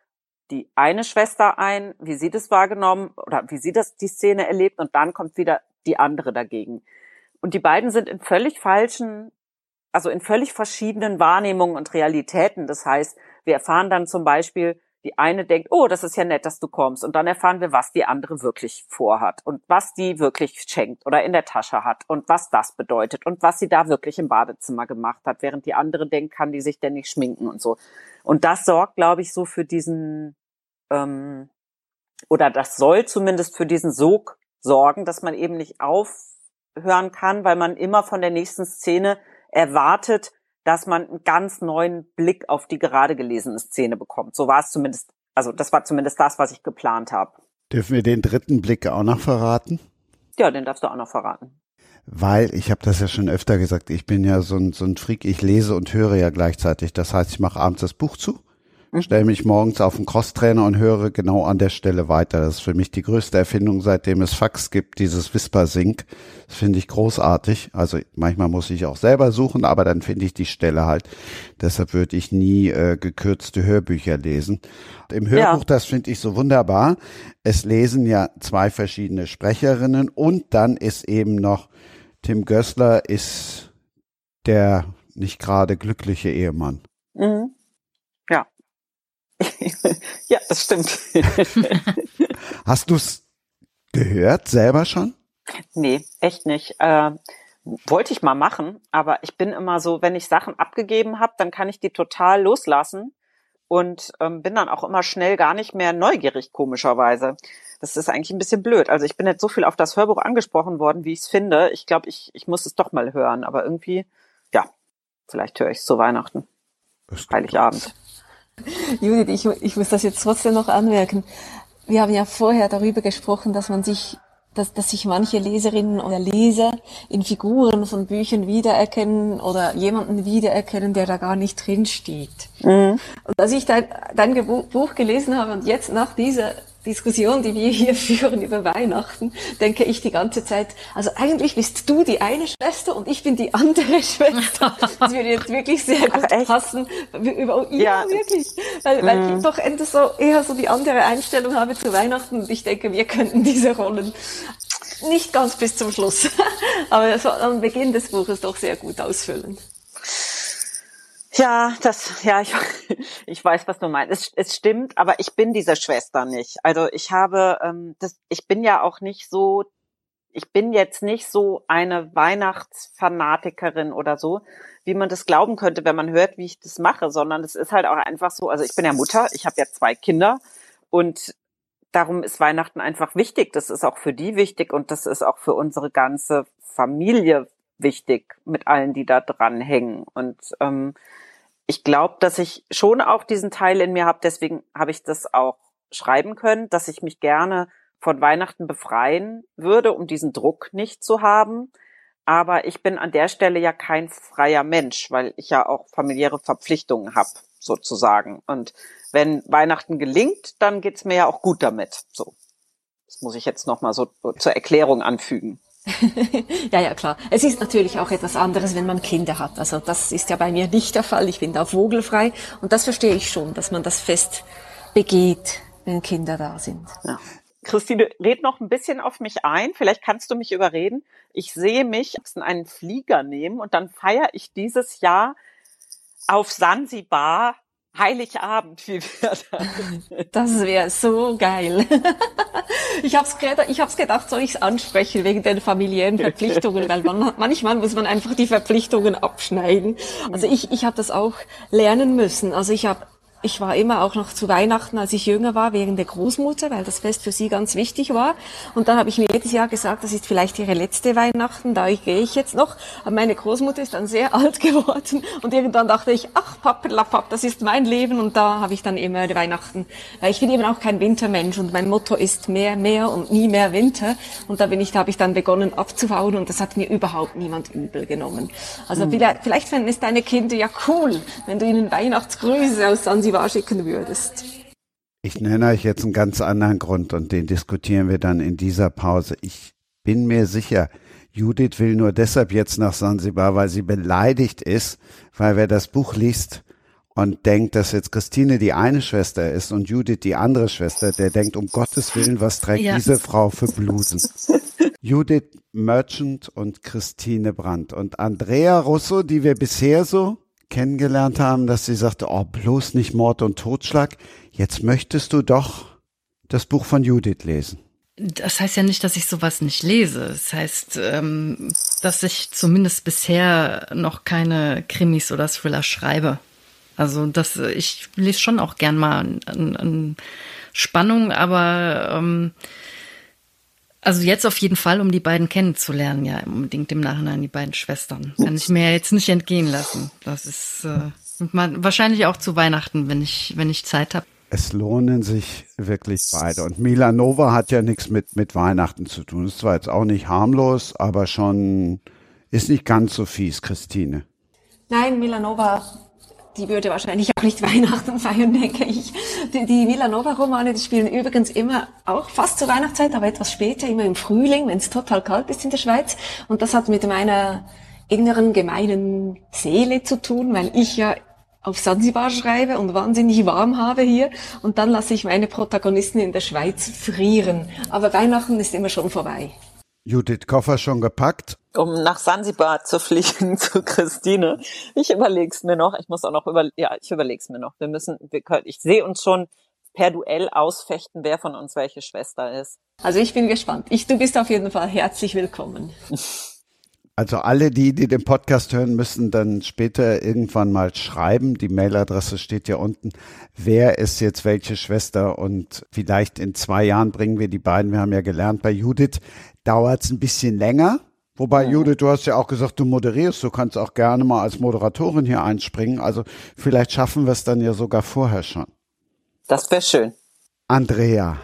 die eine Schwester ein, wie sie das wahrgenommen oder wie sie das die Szene erlebt und dann kommt wieder die andere dagegen. Und die beiden sind in völlig falschen, also in völlig verschiedenen Wahrnehmungen und Realitäten. Das heißt, wir erfahren dann zum Beispiel, die eine denkt, oh, das ist ja nett, dass du kommst. Und dann erfahren wir, was die andere wirklich vorhat und was die wirklich schenkt oder in der Tasche hat und was das bedeutet und was sie da wirklich im Badezimmer gemacht hat, während die andere denkt, kann die sich denn nicht schminken und so. Und das sorgt, glaube ich, so für diesen, ähm, oder das soll zumindest für diesen Sog sorgen, dass man eben nicht aufhören kann, weil man immer von der nächsten Szene erwartet, dass man einen ganz neuen Blick auf die gerade gelesene Szene bekommt. So war es zumindest, also das war zumindest das, was ich geplant habe. Dürfen wir den dritten Blick auch noch verraten? Ja, den darfst du auch noch verraten. Weil, ich habe das ja schon öfter gesagt, ich bin ja so ein, so ein Freak, ich lese und höre ja gleichzeitig. Das heißt, ich mache abends das Buch zu. Stelle mich morgens auf den Crosstrainer und höre genau an der Stelle weiter. Das ist für mich die größte Erfindung, seitdem es Fax gibt, dieses Whisper Sync. Das finde ich großartig. Also manchmal muss ich auch selber suchen, aber dann finde ich die Stelle halt. Deshalb würde ich nie äh, gekürzte Hörbücher lesen. Im Hörbuch, ja. das finde ich so wunderbar. Es lesen ja zwei verschiedene Sprecherinnen und dann ist eben noch Tim Gößler ist der nicht gerade glückliche Ehemann. Mhm. Ja, das stimmt. Hast du es gehört selber schon? Nee, echt nicht. Äh, wollte ich mal machen, aber ich bin immer so, wenn ich Sachen abgegeben habe, dann kann ich die total loslassen und ähm, bin dann auch immer schnell gar nicht mehr neugierig, komischerweise. Das ist eigentlich ein bisschen blöd. Also ich bin jetzt so viel auf das Hörbuch angesprochen worden, wie ich es finde. Ich glaube, ich, ich muss es doch mal hören, aber irgendwie, ja, vielleicht höre ich es zu Weihnachten. Heiligabend. Judith, ich, ich muss das jetzt trotzdem noch anmerken. Wir haben ja vorher darüber gesprochen, dass man sich dass, dass sich manche Leserinnen oder Leser in Figuren von Büchern wiedererkennen oder jemanden wiedererkennen, der da gar nicht drinsteht. Mhm. Und als ich dein, dein Buch gelesen habe und jetzt nach dieser Diskussion, die wir hier führen über Weihnachten, denke ich die ganze Zeit, also eigentlich bist du die eine Schwester und ich bin die andere Schwester. Das würde jetzt wirklich sehr gut Ach, passen. Über, ja, ja, wirklich. Weil, weil ich mhm. doch so, eher so die andere Einstellung habe zu Weihnachten und ich denke, wir könnten diese Rollen nicht ganz bis zum Schluss, aber so am Beginn des Buches doch sehr gut ausfüllen. Ja, das, ja, ich, ich weiß, was du meinst. Es, es stimmt, aber ich bin diese Schwester nicht. Also ich habe, ähm, das, ich bin ja auch nicht so, ich bin jetzt nicht so eine Weihnachtsfanatikerin oder so, wie man das glauben könnte, wenn man hört, wie ich das mache, sondern es ist halt auch einfach so. Also ich bin ja Mutter, ich habe ja zwei Kinder und darum ist Weihnachten einfach wichtig. Das ist auch für die wichtig und das ist auch für unsere ganze Familie wichtig mit allen, die da dran hängen. Und ähm, ich glaube, dass ich schon auch diesen Teil in mir habe, deswegen habe ich das auch schreiben können, dass ich mich gerne von Weihnachten befreien würde, um diesen Druck nicht zu haben. Aber ich bin an der Stelle ja kein freier Mensch, weil ich ja auch familiäre Verpflichtungen habe, sozusagen. Und wenn Weihnachten gelingt, dann geht's mir ja auch gut damit. So. Das muss ich jetzt nochmal so zur Erklärung anfügen. ja, ja, klar. Es ist natürlich auch etwas anderes, wenn man Kinder hat. Also das ist ja bei mir nicht der Fall. Ich bin da vogelfrei und das verstehe ich schon, dass man das Fest begeht, wenn Kinder da sind. Ja. Christine, red noch ein bisschen auf mich ein. Vielleicht kannst du mich überreden. Ich sehe mich in einen Flieger nehmen und dann feiere ich dieses Jahr auf Sansibar Heiligabend, wie wäre das? Das wäre so geil. Ich habe es ich hab's gedacht, soll ich es ansprechen wegen den familiären Verpflichtungen, weil man, manchmal muss man einfach die Verpflichtungen abschneiden. Also ich, ich habe das auch lernen müssen. Also ich habe ich war immer auch noch zu Weihnachten, als ich jünger war, wegen der Großmutter, weil das Fest für sie ganz wichtig war. Und dann habe ich mir jedes Jahr gesagt, das ist vielleicht ihre letzte Weihnachten, da gehe ich jetzt noch. Aber meine Großmutter ist dann sehr alt geworden und irgendwann dachte ich, ach pappelapapp, das ist mein Leben und da habe ich dann immer Weihnachten. Weil ich bin eben auch kein Wintermensch und mein Motto ist mehr, mehr und nie mehr Winter. Und da bin ich, da habe ich dann begonnen abzubauen und das hat mir überhaupt niemand übel genommen. Also mhm. vielleicht, vielleicht fänden es deine Kinder ja cool, wenn du ihnen Weihnachtsgrüße aus San Sansibar schicken würdest? Ich nenne euch jetzt einen ganz anderen Grund und den diskutieren wir dann in dieser Pause. Ich bin mir sicher, Judith will nur deshalb jetzt nach Sansibar, weil sie beleidigt ist, weil wer das Buch liest und denkt, dass jetzt Christine die eine Schwester ist und Judith die andere Schwester, der denkt, um Gottes Willen, was trägt ja. diese Frau für Blusen? Judith Merchant und Christine Brandt und Andrea Russo, die wir bisher so kennengelernt haben, dass sie sagte, oh, bloß nicht Mord und Totschlag. Jetzt möchtest du doch das Buch von Judith lesen. Das heißt ja nicht, dass ich sowas nicht lese. Das heißt, ähm, dass ich zumindest bisher noch keine Krimis oder Thriller schreibe. Also das, ich lese schon auch gern mal an Spannung, aber ähm, also jetzt auf jeden Fall, um die beiden kennenzulernen, ja, unbedingt im Nachhinein die beiden Schwestern. Kann ich mir jetzt nicht entgehen lassen. Das ist äh, wahrscheinlich auch zu Weihnachten, wenn ich, wenn ich Zeit habe. Es lohnen sich wirklich beide. Und Milanova hat ja nichts mit, mit Weihnachten zu tun. Ist zwar jetzt auch nicht harmlos, aber schon ist nicht ganz so fies, Christine. Nein, Milanova die würde wahrscheinlich auch nicht Weihnachten feiern, denke ich. Die, die Villanova-Romane, die spielen übrigens immer auch fast zur Weihnachtszeit, aber etwas später, immer im Frühling, wenn es total kalt ist in der Schweiz. Und das hat mit meiner inneren gemeinen Seele zu tun, weil ich ja auf Sansibar schreibe und wahnsinnig warm habe hier und dann lasse ich meine Protagonisten in der Schweiz frieren. Aber Weihnachten ist immer schon vorbei. Judith Koffer schon gepackt? Um nach Sansibar zu fliegen zu Christine. Ich überleg's mir noch. Ich muss auch noch über, ja, ich überleg's mir noch. Wir müssen, wir können, ich sehe uns schon per Duell ausfechten, wer von uns welche Schwester ist. Also ich bin gespannt. Ich, du bist auf jeden Fall herzlich willkommen. Also alle die, die den Podcast hören, müssen dann später irgendwann mal schreiben. Die Mailadresse steht ja unten. Wer ist jetzt welche Schwester? Und vielleicht in zwei Jahren bringen wir die beiden. Wir haben ja gelernt bei Judith, dauert es ein bisschen länger. Wobei, ja. Judith, du hast ja auch gesagt, du moderierst, du kannst auch gerne mal als Moderatorin hier einspringen. Also vielleicht schaffen wir es dann ja sogar vorher schon. Das wäre schön. Andrea,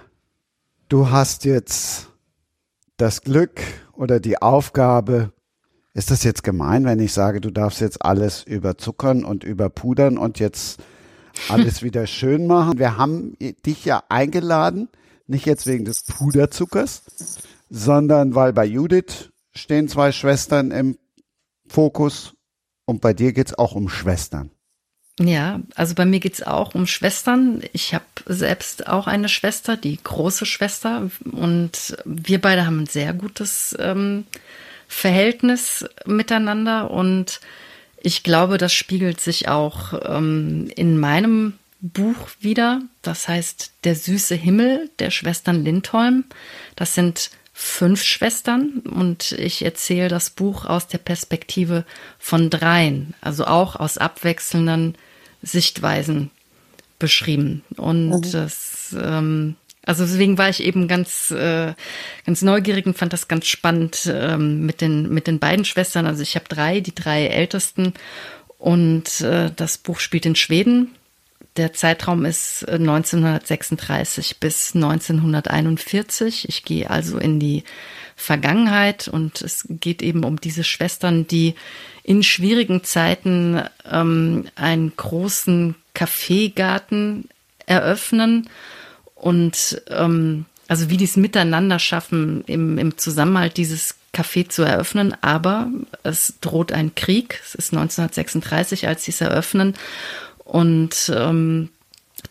du hast jetzt das Glück oder die Aufgabe, ist das jetzt gemein, wenn ich sage, du darfst jetzt alles überzuckern und überpudern und jetzt alles wieder schön machen? Wir haben dich ja eingeladen, nicht jetzt wegen des Puderzuckers, sondern weil bei Judith stehen zwei Schwestern im Fokus und bei dir geht's auch um Schwestern. Ja, also bei mir geht's auch um Schwestern. Ich habe selbst auch eine Schwester, die große Schwester. Und wir beide haben ein sehr gutes ähm, Verhältnis miteinander. Und ich glaube, das spiegelt sich auch ähm, in meinem Buch wieder. Das heißt Der süße Himmel der Schwestern Lindholm. Das sind fünf Schwestern und ich erzähle das Buch aus der Perspektive von dreien, also auch aus abwechselnden Sichtweisen beschrieben. Und mhm. das, ähm, also deswegen war ich eben ganz, äh, ganz neugierig und fand das ganz spannend ähm, mit den mit den beiden Schwestern. Also ich habe drei, die drei ältesten und äh, das Buch spielt in Schweden der Zeitraum ist 1936 äh, bis 1941. Ich gehe also in die Vergangenheit und es geht eben um diese Schwestern, die in schwierigen Zeiten ähm, einen großen Kaffeegarten eröffnen und ähm, also wie die es miteinander schaffen, im, im Zusammenhalt dieses Café zu eröffnen, aber es droht ein Krieg. Es ist 1936, als sie es eröffnen und ähm,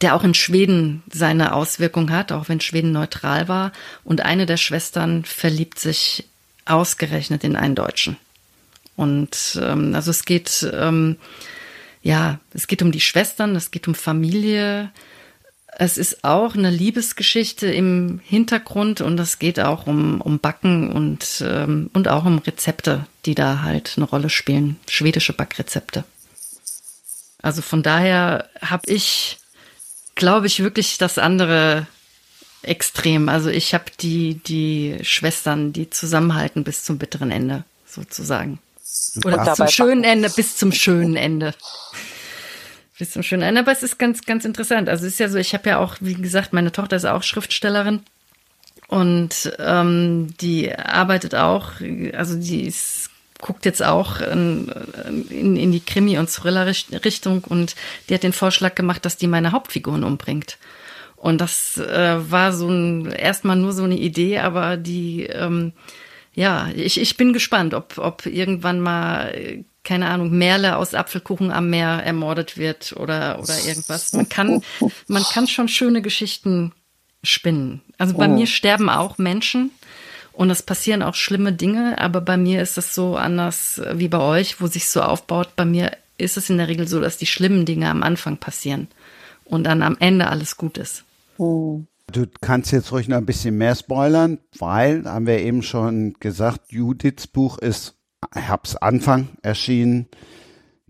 der auch in Schweden seine Auswirkung hat, auch wenn Schweden neutral war. Und eine der Schwestern verliebt sich ausgerechnet in einen Deutschen. Und ähm, also es geht ähm, ja, es geht um die Schwestern, es geht um Familie. Es ist auch eine Liebesgeschichte im Hintergrund und es geht auch um, um Backen und, ähm, und auch um Rezepte, die da halt eine Rolle spielen. Schwedische Backrezepte. Also von daher habe ich, glaube ich, wirklich das andere Extrem. Also ich habe die, die Schwestern, die zusammenhalten bis zum bitteren Ende, sozusagen. Oder zum schönen Ende, bis zum schönen Ende. Bis zum schönen Ende. Aber es ist ganz, ganz interessant. Also es ist ja so, ich habe ja auch, wie gesagt, meine Tochter ist auch Schriftstellerin. Und ähm, die arbeitet auch, also die ist, guckt jetzt auch in, in, in die Krimi- und Thriller-Richtung und die hat den Vorschlag gemacht, dass die meine Hauptfiguren umbringt. Und das äh, war so ein erstmal nur so eine Idee, aber die ähm, ja, ich, ich bin gespannt, ob, ob irgendwann mal, keine Ahnung, Merle aus Apfelkuchen am Meer ermordet wird oder, oder irgendwas. Man kann, man kann schon schöne Geschichten spinnen. Also bei oh. mir sterben auch Menschen und es passieren auch schlimme Dinge, aber bei mir ist es so anders wie bei euch, wo sich so aufbaut. Bei mir ist es in der Regel so, dass die schlimmen Dinge am Anfang passieren und dann am Ende alles gut ist. Oh. Du kannst jetzt ruhig noch ein bisschen mehr spoilern, weil, haben wir eben schon gesagt, Judiths Buch ist Herbstanfang erschienen,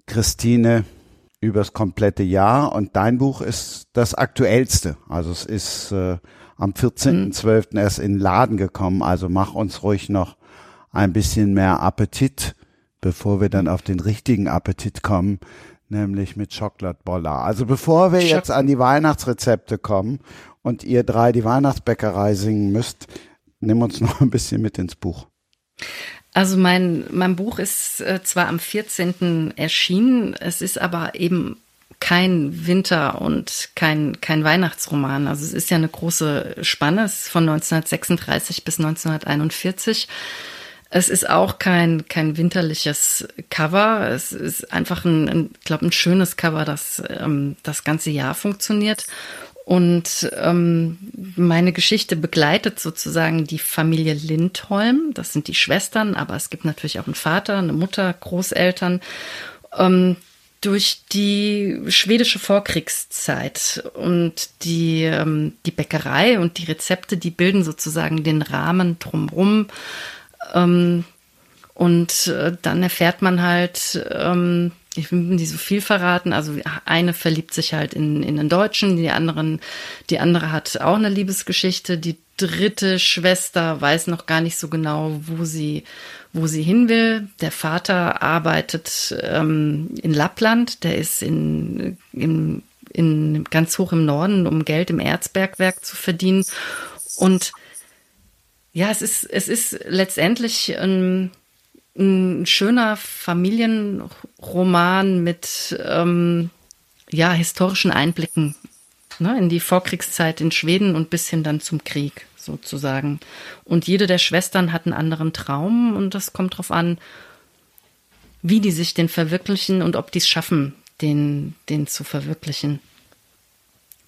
Christine übers komplette Jahr und dein Buch ist das aktuellste. Also es ist äh, am 14.12. Mhm. erst in den Laden gekommen. Also mach uns ruhig noch ein bisschen mehr Appetit, bevor wir dann auf den richtigen Appetit kommen, nämlich mit Chocolate Bolla. Also bevor wir jetzt an die Weihnachtsrezepte kommen und ihr drei die Weihnachtsbäckerei singen müsst, nimm uns noch ein bisschen mit ins Buch. Also mein, mein Buch ist äh, zwar am 14. erschienen, es ist aber eben kein Winter- und kein, kein Weihnachtsroman. Also es ist ja eine große Spanne, es ist von 1936 bis 1941. Es ist auch kein, kein winterliches Cover. Es ist einfach ein, ein glaube ein schönes Cover, das ähm, das ganze Jahr funktioniert. Und ähm, meine Geschichte begleitet sozusagen die Familie Lindholm. Das sind die Schwestern, aber es gibt natürlich auch einen Vater, eine Mutter, Großeltern. Ähm, durch die schwedische Vorkriegszeit und die, ähm, die Bäckerei und die Rezepte, die bilden sozusagen den Rahmen drumrum. Ähm, und äh, dann erfährt man halt, ähm, ich will nicht so viel verraten. Also eine verliebt sich halt in, in den Deutschen, die anderen, die andere hat auch eine Liebesgeschichte. Die dritte Schwester weiß noch gar nicht so genau, wo sie, wo sie hin will. Der Vater arbeitet ähm, in Lappland, der ist in, in, in ganz hoch im Norden, um Geld im Erzbergwerk zu verdienen. Und ja, es ist, es ist letztendlich ein ein schöner Familienroman mit ähm, ja historischen Einblicken ne, in die Vorkriegszeit in Schweden und bis hin dann zum Krieg sozusagen. Und jede der Schwestern hat einen anderen Traum und das kommt darauf an, wie die sich den verwirklichen und ob die es schaffen, den, den zu verwirklichen.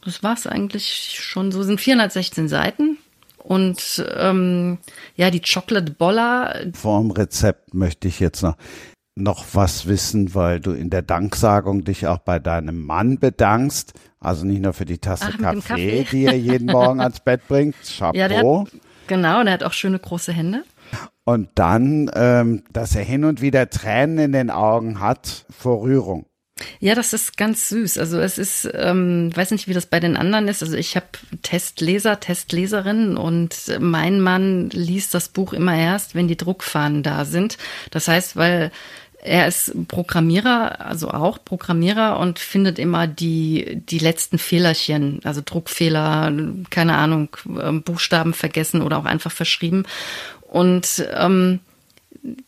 Das war es eigentlich schon so. Sind 416 Seiten und ähm, ja, die Chocolate Bolla. Vorm Rezept möchte ich jetzt noch noch was wissen, weil du in der Danksagung dich auch bei deinem Mann bedankst. Also nicht nur für die Tasse Ach, Kaffee, Kaffee, die er jeden Morgen ans Bett bringt. Chapeau. Ja, der hat, genau, der hat auch schöne große Hände. Und dann, ähm, dass er hin und wieder Tränen in den Augen hat vor Rührung. Ja, das ist ganz süß. Also es ist, ähm, weiß nicht, wie das bei den anderen ist. Also ich habe Testleser, Testleserinnen und mein Mann liest das Buch immer erst, wenn die Druckfahnen da sind. Das heißt, weil er ist Programmierer, also auch Programmierer und findet immer die, die letzten Fehlerchen, also Druckfehler, keine Ahnung, ähm, Buchstaben vergessen oder auch einfach verschrieben. Und ähm,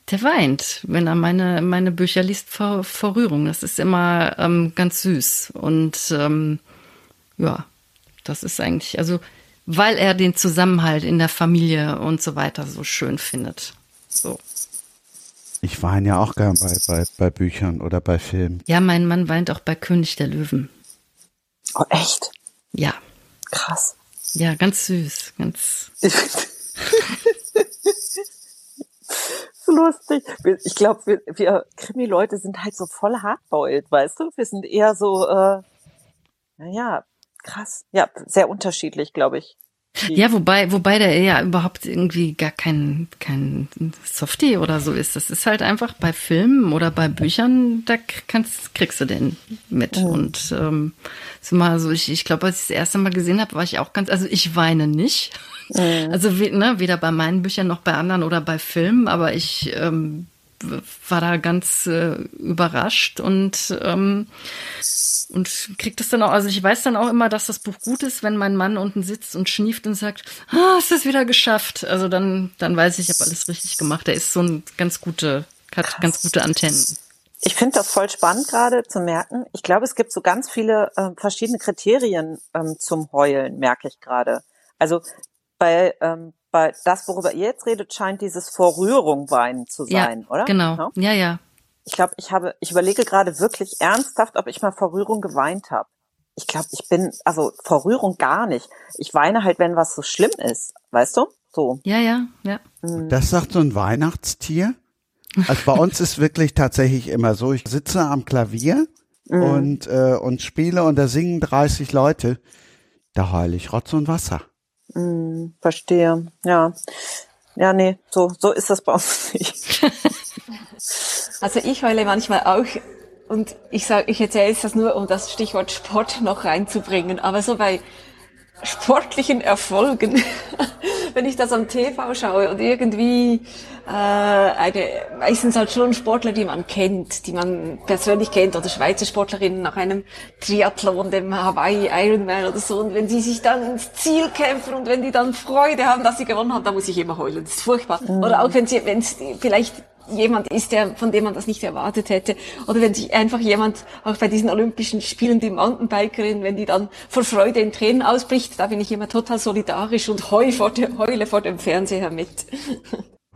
der weint, wenn er meine, meine Bücher liest vor, vor Rührung. Das ist immer ähm, ganz süß. Und ähm, ja, das ist eigentlich, also weil er den Zusammenhalt in der Familie und so weiter so schön findet. So. Ich weine ja auch gern bei, bei, bei Büchern oder bei Filmen. Ja, mein Mann weint auch bei König der Löwen. Oh, echt? Ja. Krass. Ja, ganz süß, ganz. so lustig. Ich glaube, wir, wir Krimi-Leute sind halt so voll hardboiled, weißt du? Wir sind eher so, äh, naja, krass. Ja, sehr unterschiedlich, glaube ich. Ja, wobei, wobei der ja überhaupt irgendwie gar kein, kein Softie oder so ist. Das ist halt einfach bei Filmen oder bei Büchern, da kannst, kriegst du den mit. Mhm. Und ähm, so mal so, ich, ich glaube, als ich das erste Mal gesehen habe, war ich auch ganz, also ich weine nicht. Mhm. Also ne, weder bei meinen Büchern noch bei anderen oder bei Filmen, aber ich ähm, war da ganz äh, überrascht und ähm, und kriegt es dann auch, also ich weiß dann auch immer, dass das Buch gut ist, wenn mein Mann unten sitzt und schnieft und sagt, ah, ist das wieder geschafft. Also dann, dann weiß ich, ich habe alles richtig gemacht. Der ist so ein ganz gute, hat ganz gute Antennen. Ich finde das voll spannend gerade zu merken. Ich glaube, es gibt so ganz viele äh, verschiedene Kriterien ähm, zum Heulen, merke ich gerade. Also bei, ähm, bei das, worüber ihr jetzt redet, scheint dieses Vor Rührung weinen zu sein, ja, oder? Genau. Ja, ja. Ich glaube, ich habe, ich überlege gerade wirklich ernsthaft, ob ich mal vor Rührung geweint habe. Ich glaube, ich bin, also vor Rührung gar nicht. Ich weine halt, wenn was so schlimm ist, weißt du? So. Ja, ja, ja. Mhm. Das sagt so ein Weihnachtstier. Also bei uns ist wirklich tatsächlich immer so, ich sitze am Klavier mhm. und, äh, und spiele und da singen 30 Leute. Da heule ich Rotz und Wasser. Mhm, verstehe, ja. Ja, nee, so, so ist das bei uns nicht. Also ich heule manchmal auch und ich sage, ich erzähle es das nur, um das Stichwort Sport noch reinzubringen. Aber so bei sportlichen Erfolgen, wenn ich das am TV schaue und irgendwie äh, eine, meistens halt schon Sportler, die man kennt, die man persönlich kennt, oder Schweizer Sportlerinnen nach einem Triathlon, dem Hawaii Ironman oder so, und wenn sie sich dann ins Ziel kämpfen und wenn die dann Freude haben, dass sie gewonnen haben, dann muss ich immer heulen. Das ist furchtbar. Mhm. Oder auch wenn sie, wenn es vielleicht jemand ist, der, von dem man das nicht erwartet hätte. Oder wenn sich einfach jemand, auch bei diesen Olympischen Spielen, die Mountainbikerin, wenn die dann vor Freude in Tränen ausbricht, da bin ich immer total solidarisch und heu vor dem, heule vor dem Fernseher mit.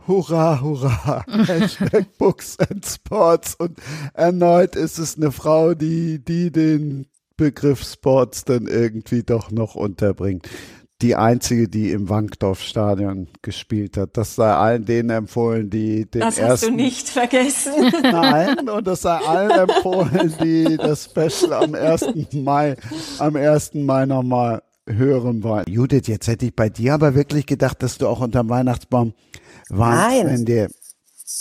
Hurra, hurra, Hashtag Books and Sports. Und erneut ist es eine Frau, die, die den Begriff Sports dann irgendwie doch noch unterbringt die einzige, die im Wankdorf-Stadion gespielt hat. Das sei allen denen empfohlen, die den das ersten. Das hast du nicht vergessen. Nein, und das sei allen empfohlen, die das Special am 1. Mai, am 1. Mai nochmal hören wollen. Judith, jetzt hätte ich bei dir aber wirklich gedacht, dass du auch unterm Weihnachtsbaum warst, Nein. wenn dir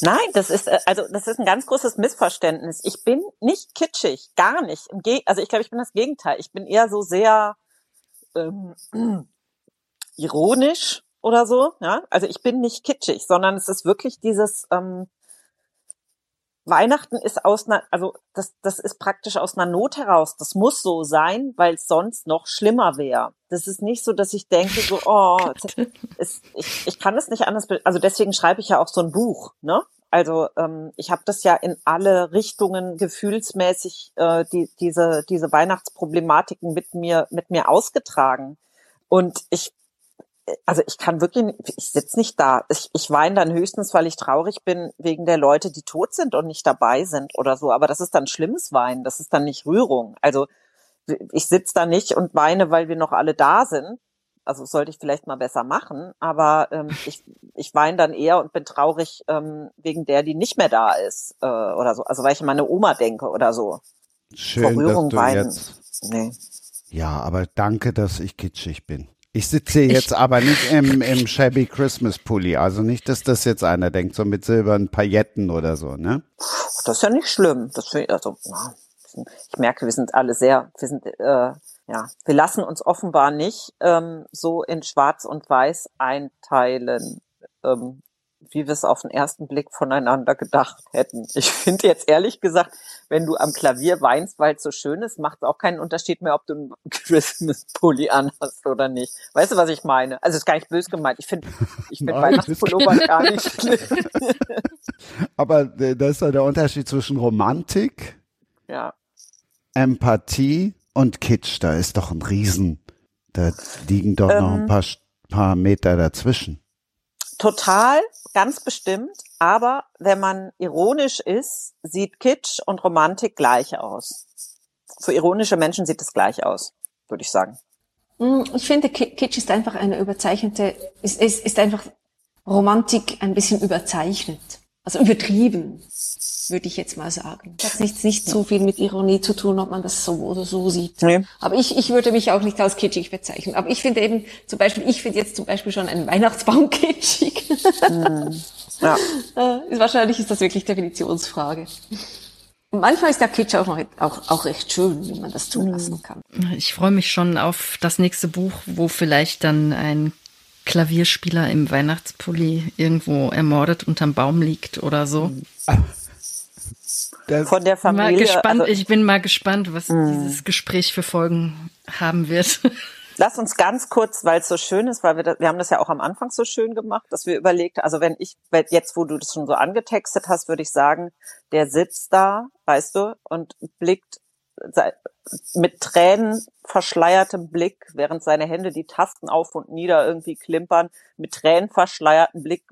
Nein, das ist äh, also das ist ein ganz großes Missverständnis. Ich bin nicht kitschig, gar nicht. Also ich glaube, ich bin das Gegenteil. Ich bin eher so sehr ähm, ironisch oder so. Ja? Also ich bin nicht kitschig, sondern es ist wirklich dieses ähm, Weihnachten ist aus einer, also das, das ist praktisch aus einer Not heraus. Das muss so sein, weil es sonst noch schlimmer wäre. Das ist nicht so, dass ich denke so, oh, es, ich, ich kann es nicht anders. Also deswegen schreibe ich ja auch so ein Buch. Ne? Also ähm, ich habe das ja in alle Richtungen gefühlsmäßig äh, die, diese diese Weihnachtsproblematiken mit mir mit mir ausgetragen. Und ich also ich kann wirklich, ich sitze nicht da. Ich, ich weine dann höchstens, weil ich traurig bin wegen der Leute, die tot sind und nicht dabei sind oder so. Aber das ist dann schlimmes Weinen, das ist dann nicht Rührung. Also ich sitze da nicht und weine, weil wir noch alle da sind. Also sollte ich vielleicht mal besser machen. Aber ähm, ich, ich weine dann eher und bin traurig ähm, wegen der, die nicht mehr da ist äh, oder so. Also weil ich an meine Oma denke oder so. Schön, Vor Rührung dass du weinen. Jetzt nee. Ja, aber danke, dass ich kitschig bin. Ich sitze jetzt ich, aber nicht im, im Shabby Christmas Pulli. Also nicht, dass das jetzt einer denkt, so mit silbernen Pailletten oder so, ne? Das ist ja nicht schlimm. Das ich, also, ich merke, wir sind alle sehr, wir sind, äh, ja, wir lassen uns offenbar nicht ähm, so in Schwarz und Weiß einteilen. Ähm, wie wir es auf den ersten Blick voneinander gedacht hätten. Ich finde jetzt ehrlich gesagt, wenn du am Klavier weinst, weil es so schön ist, macht es auch keinen Unterschied mehr, ob du einen Christmas-Pulli anhast oder nicht. Weißt du, was ich meine? Also ist gar nicht böse gemeint. Ich finde ich find Weihnachtspullover gar nicht schlimm. Aber äh, das ist ja der Unterschied zwischen Romantik, ja. Empathie und Kitsch. Da ist doch ein Riesen. Da liegen doch ähm, noch ein ähm. paar, paar Meter dazwischen. Total, ganz bestimmt. Aber wenn man ironisch ist, sieht Kitsch und Romantik gleich aus. Für ironische Menschen sieht es gleich aus, würde ich sagen. Hm, ich finde, Kitsch ist einfach eine überzeichnete, ist, ist, ist einfach Romantik ein bisschen überzeichnet. Also übertrieben, würde ich jetzt mal sagen. Das hat nicht, nicht so viel mit Ironie zu tun, ob man das so oder so sieht. Nee. Aber ich, ich würde mich auch nicht als kitschig bezeichnen. Aber ich finde eben, zum Beispiel, ich finde jetzt zum Beispiel schon einen Weihnachtsbaum kitschig. Mm. Ja. Äh, wahrscheinlich ist das wirklich Definitionsfrage. Und manchmal ist der Kitsch auch, noch, auch, auch recht schön, wie man das zulassen kann. Ich freue mich schon auf das nächste Buch, wo vielleicht dann ein Klavierspieler im Weihnachtspulli irgendwo ermordet unterm Baum liegt oder so. Das Von der Familie. Mal gespannt, also, ich bin mal gespannt, was mh. dieses Gespräch für Folgen haben wird. Lass uns ganz kurz, weil es so schön ist, weil wir, das, wir haben das ja auch am Anfang so schön gemacht, dass wir überlegt, also wenn ich, jetzt wo du das schon so angetextet hast, würde ich sagen, der sitzt da, weißt du, und blickt mit Tränen verschleiertem Blick, während seine Hände die Tasten auf und nieder irgendwie klimpern, mit Tränen verschleiertem Blick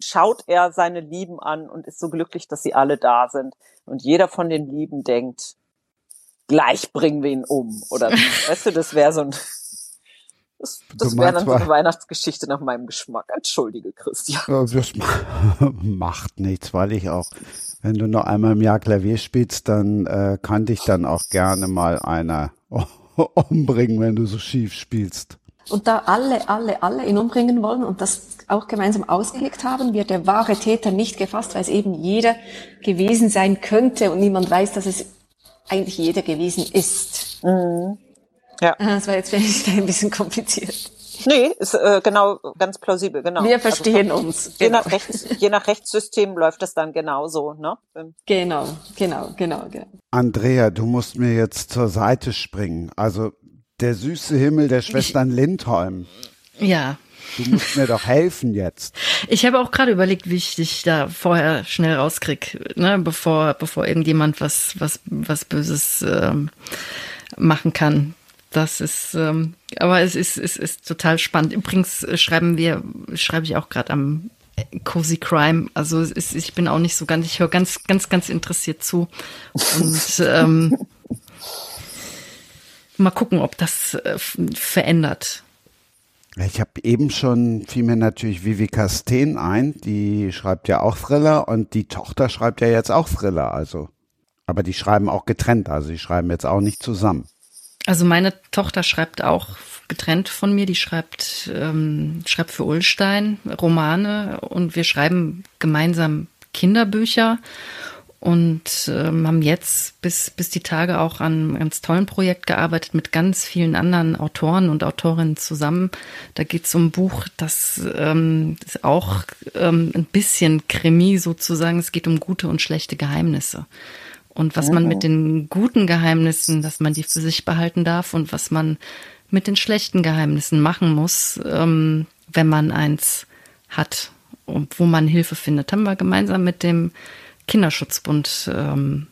schaut er seine Lieben an und ist so glücklich, dass sie alle da sind. Und jeder von den Lieben denkt, gleich bringen wir ihn um. Oder weißt du, das wäre so ein das, das wäre dann so eine Weihnachtsgeschichte nach meinem Geschmack. Entschuldige, Christian. Das macht nichts, weil ich auch, wenn du noch einmal im Jahr Klavier spielst, dann äh, kann dich dann auch gerne mal einer umbringen, wenn du so schief spielst. Und da alle, alle, alle ihn umbringen wollen und das auch gemeinsam ausgelegt haben, wird der wahre Täter nicht gefasst, weil es eben jeder gewesen sein könnte und niemand weiß, dass es eigentlich jeder gewesen ist. Mhm. Ja. Ah, das war jetzt vielleicht ein bisschen kompliziert. Nee, ist äh, genau ganz plausibel, genau. Wir also verstehen also, uns. Je, genau. nach Rechts, je nach Rechtssystem läuft das dann genauso, ne? Genau, genau, genau, genau. Andrea, du musst mir jetzt zur Seite springen. Also der süße Himmel der Schwestern ich, Lindholm. Ja. Du musst mir doch helfen jetzt. Ich habe auch gerade überlegt, wie ich dich da vorher schnell rauskrieg, ne, bevor bevor irgendjemand was was was Böses ähm, machen kann. Das ist, ähm, aber es ist, es ist total spannend. Übrigens äh, schreiben wir, schreibe ich auch gerade am Cozy Crime. Also ist, ich bin auch nicht so ganz, ich höre ganz, ganz, ganz interessiert zu. Und ähm, mal gucken, ob das äh, verändert. Ich habe eben schon, fiel mir natürlich Vivica Steen ein, die schreibt ja auch Thriller und die Tochter schreibt ja jetzt auch Thriller, also. Aber die schreiben auch getrennt, also die schreiben jetzt auch nicht zusammen. Also meine Tochter schreibt auch getrennt von mir, die schreibt, ähm, schreibt für Ulstein Romane und wir schreiben gemeinsam Kinderbücher und ähm, haben jetzt bis, bis die Tage auch an einem ganz tollen Projekt gearbeitet mit ganz vielen anderen Autoren und Autorinnen zusammen. Da geht es um ein Buch, das ähm, ist auch ähm, ein bisschen Krimi sozusagen. Es geht um gute und schlechte Geheimnisse und was man mit den guten Geheimnissen, dass man die für sich behalten darf und was man mit den schlechten Geheimnissen machen muss, ähm, wenn man eins hat und wo man Hilfe findet, haben wir gemeinsam mit dem Kinderschutzbund ähm,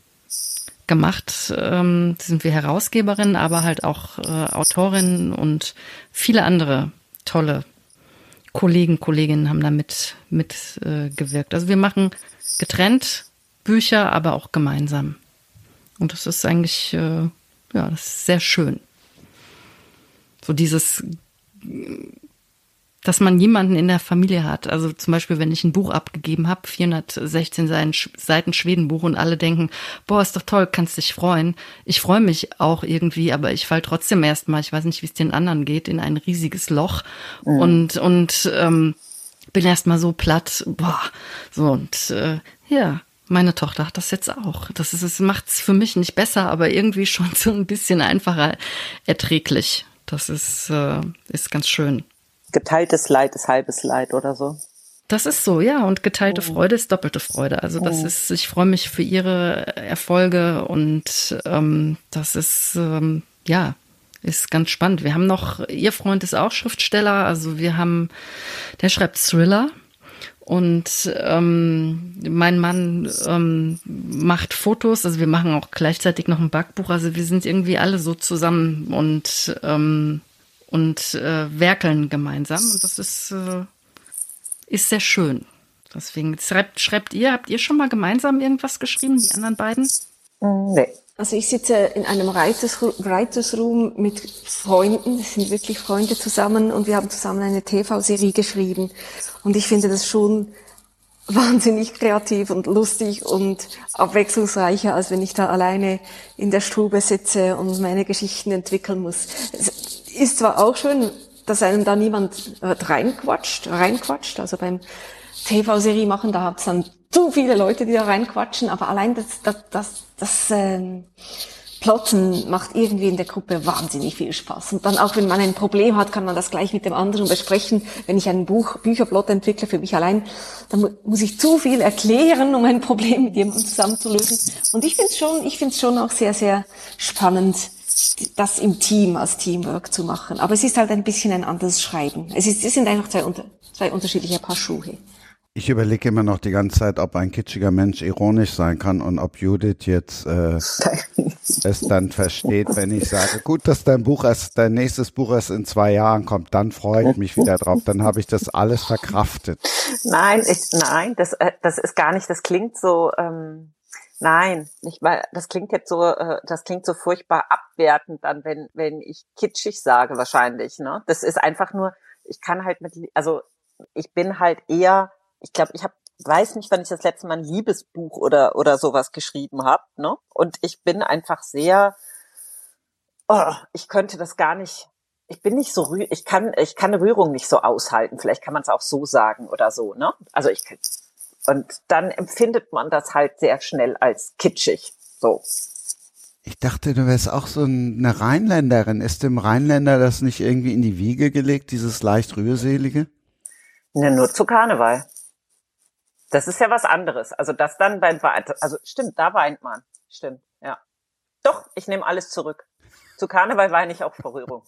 gemacht. Ähm, sind wir Herausgeberin, aber halt auch äh, Autorin und viele andere tolle Kollegen, Kolleginnen haben da mit, mit äh, gewirkt. Also wir machen getrennt Bücher, aber auch gemeinsam. Und das ist eigentlich, äh, ja, das ist sehr schön. So dieses, dass man jemanden in der Familie hat. Also zum Beispiel, wenn ich ein Buch abgegeben habe, 416 Seiten Schwedenbuch und alle denken, boah, ist doch toll, kannst dich freuen. Ich freue mich auch irgendwie, aber ich fall trotzdem erstmal, ich weiß nicht, wie es den anderen geht, in ein riesiges Loch mhm. und, und ähm, bin erstmal so platt, boah, so und äh, ja, meine Tochter hat das jetzt auch. Das ist, es macht es für mich nicht besser, aber irgendwie schon so ein bisschen einfacher erträglich. Das ist, äh, ist ganz schön. Geteiltes Leid ist halbes Leid oder so. Das ist so, ja. Und geteilte oh. Freude ist doppelte Freude. Also das oh. ist, ich freue mich für ihre Erfolge und ähm, das ist, ähm, ja, ist ganz spannend. Wir haben noch, ihr Freund ist auch Schriftsteller, also wir haben, der schreibt Thriller und ähm, mein Mann ähm, macht Fotos, also wir machen auch gleichzeitig noch ein Backbuch. Also wir sind irgendwie alle so zusammen und ähm, und äh, werkeln gemeinsam. Und das ist äh, ist sehr schön. Deswegen schreibt, schreibt ihr, habt ihr schon mal gemeinsam irgendwas geschrieben, die anderen beiden? Nee. Also ich sitze in einem Writers Room mit Freunden, das sind wirklich Freunde zusammen und wir haben zusammen eine TV-Serie geschrieben. Und ich finde das schon wahnsinnig kreativ und lustig und abwechslungsreicher, als wenn ich da alleine in der Stube sitze und meine Geschichten entwickeln muss. Es ist zwar auch schön, dass einem da niemand reinquatscht, reinquatscht, also beim TV-Serie machen, da hat's dann zu viele Leute, die da reinquatschen, aber allein das, das, das, das ähm, Plotten macht irgendwie in der Gruppe wahnsinnig viel Spaß. Und dann auch, wenn man ein Problem hat, kann man das gleich mit dem anderen besprechen. Wenn ich ein Buch, Bücherplot entwickle für mich allein, dann muss ich zu viel erklären, um ein Problem mit jemandem zusammenzulösen. Und ich finde es schon, ich finde es schon auch sehr, sehr spannend, das im Team als Teamwork zu machen. Aber es ist halt ein bisschen ein anderes Schreiben. Es, ist, es sind einfach zwei, zwei unterschiedliche Paar Schuhe. Ich überlege immer noch die ganze Zeit, ob ein kitschiger Mensch ironisch sein kann und ob Judith jetzt äh, es dann versteht, wenn ich sage, gut, dass dein Buch erst, dein nächstes Buch erst in zwei Jahren kommt, dann freue ich mich wieder drauf. Dann habe ich das alles verkraftet. Nein, ich, nein, das, äh, das ist gar nicht, das klingt so, ähm, nein, nicht mal, das klingt jetzt so, äh, das klingt so furchtbar abwertend dann, wenn, wenn ich kitschig sage wahrscheinlich. Ne? Das ist einfach nur, ich kann halt mit, also ich bin halt eher ich glaube, ich habe weiß nicht, wann ich das letzte Mal ein Liebesbuch oder oder sowas geschrieben habe, ne? Und ich bin einfach sehr oh, ich könnte das gar nicht ich bin nicht so rühr, ich kann ich kann eine Rührung nicht so aushalten, vielleicht kann man es auch so sagen oder so, ne? Also ich und dann empfindet man das halt sehr schnell als kitschig, so. Ich dachte, du wärst auch so eine Rheinländerin. Ist dem Rheinländer das nicht irgendwie in die Wiege gelegt, dieses leicht rührselige? Ne, nur zu Karneval. Das ist ja was anderes. Also das dann beim also stimmt, da weint man. Stimmt, ja. Doch, ich nehme alles zurück. Zu Karneval weine ich auch vor Rührung.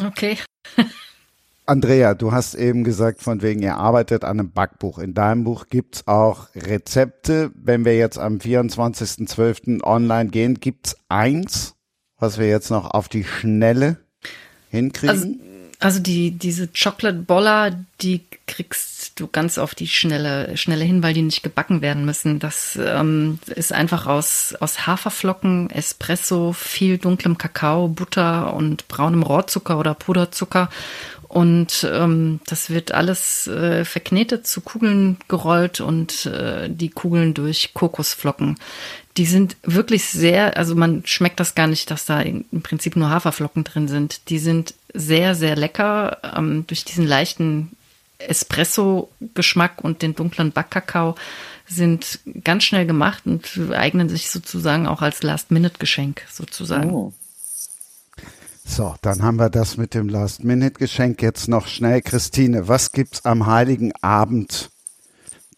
Okay. Andrea, du hast eben gesagt, von wegen ihr arbeitet an einem Backbuch. In deinem Buch gibt's auch Rezepte. Wenn wir jetzt am 24.12. online gehen, gibt's eins, was wir jetzt noch auf die Schnelle hinkriegen? Also also die, diese Chocolate Boller, die kriegst du ganz auf die schnelle, schnelle hin, weil die nicht gebacken werden müssen. Das ähm, ist einfach aus, aus Haferflocken, Espresso, viel dunklem Kakao, Butter und braunem Rohrzucker oder Puderzucker. Und ähm, das wird alles äh, verknetet, zu Kugeln gerollt und äh, die Kugeln durch Kokosflocken. Die sind wirklich sehr, also man schmeckt das gar nicht, dass da im Prinzip nur Haferflocken drin sind. Die sind sehr, sehr lecker ähm, durch diesen leichten Espresso-Geschmack und den dunklen Backkakao sind ganz schnell gemacht und eignen sich sozusagen auch als Last-Minute-Geschenk sozusagen. Oh. So, dann haben wir das mit dem Last-Minute-Geschenk jetzt noch schnell. Christine, was gibt's am Heiligen Abend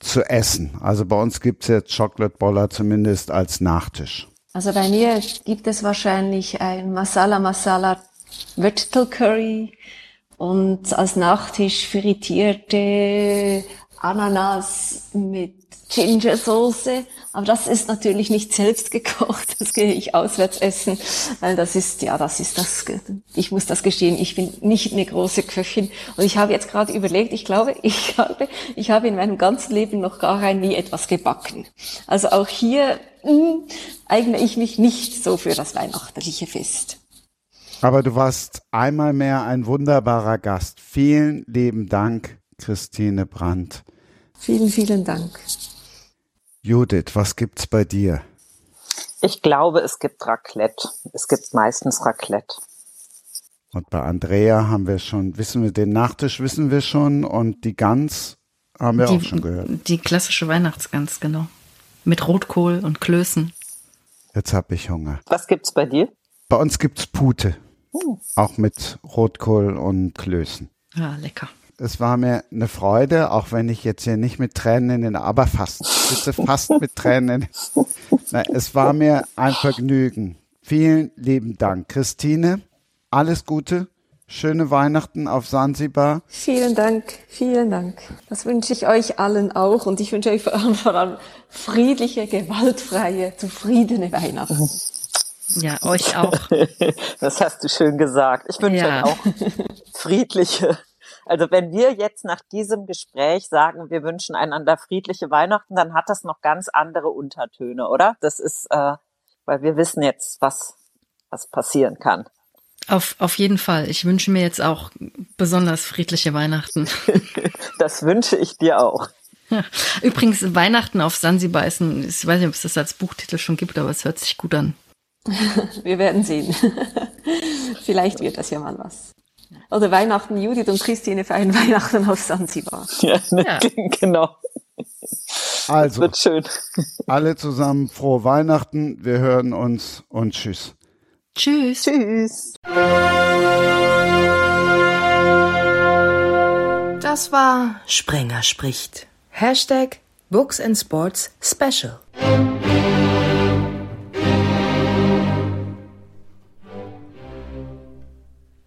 zu essen? Also bei uns gibt's jetzt Chocolate Boller zumindest als Nachtisch. Also bei mir gibt es wahrscheinlich ein Masala Masala Vegetable Curry und als Nachtisch frittierte Ananas mit Gingersoße. Aber das ist natürlich nicht selbst gekocht. Das gehe ich auswärts essen, weil das ist, ja, das ist das, ich muss das gestehen, ich bin nicht eine große Köchin. Und ich habe jetzt gerade überlegt, ich glaube, ich habe, ich habe in meinem ganzen Leben noch gar nie etwas gebacken. Also auch hier mh, hm, eigne ich mich nicht so für das weihnachtliche Fest. Aber du warst einmal mehr ein wunderbarer Gast. Vielen lieben Dank, Christine Brandt. Vielen, vielen Dank. Judith, was gibt's bei dir? Ich glaube, es gibt Raclette. Es gibt meistens Raclette. Und bei Andrea haben wir schon, wissen wir, den Nachtisch wissen wir schon und die Gans haben wir die, auch schon gehört. Die klassische Weihnachtsgans, genau. Mit Rotkohl und Klößen. Jetzt habe ich Hunger. Was gibt's bei dir? Bei uns gibt's Pute. Uh. Auch mit Rotkohl und Klößen. Ja, lecker. Es war mir eine Freude, auch wenn ich jetzt hier nicht mit Tränen in den, aber fast, bitte fast mit Tränen. Nein, es war mir ein Vergnügen. Vielen lieben Dank. Christine, alles Gute. Schöne Weihnachten auf Sansibar. Vielen Dank, vielen Dank. Das wünsche ich euch allen auch und ich wünsche euch vor allem, vor allem friedliche, gewaltfreie, zufriedene Weihnachten. Ja, euch auch. Das hast du schön gesagt. Ich wünsche ja. euch auch friedliche. Also wenn wir jetzt nach diesem Gespräch sagen, wir wünschen einander friedliche Weihnachten, dann hat das noch ganz andere Untertöne, oder? Das ist, äh, weil wir wissen jetzt, was, was passieren kann. Auf, auf jeden Fall. Ich wünsche mir jetzt auch besonders friedliche Weihnachten. das wünsche ich dir auch. Übrigens, Weihnachten auf Sansibar ist ein, ich weiß nicht, ob es das als Buchtitel schon gibt, aber es hört sich gut an. Wir werden sehen. Vielleicht wird das ja mal was. Oder Weihnachten, Judith und Christine feiern Weihnachten auf Sansibar. Ja, ne, ja. genau. Also, wird schön. alle zusammen frohe Weihnachten. Wir hören uns und tschüss. Tschüss. Tschüss. Das war Sprenger spricht. Hashtag Books and Sports Special.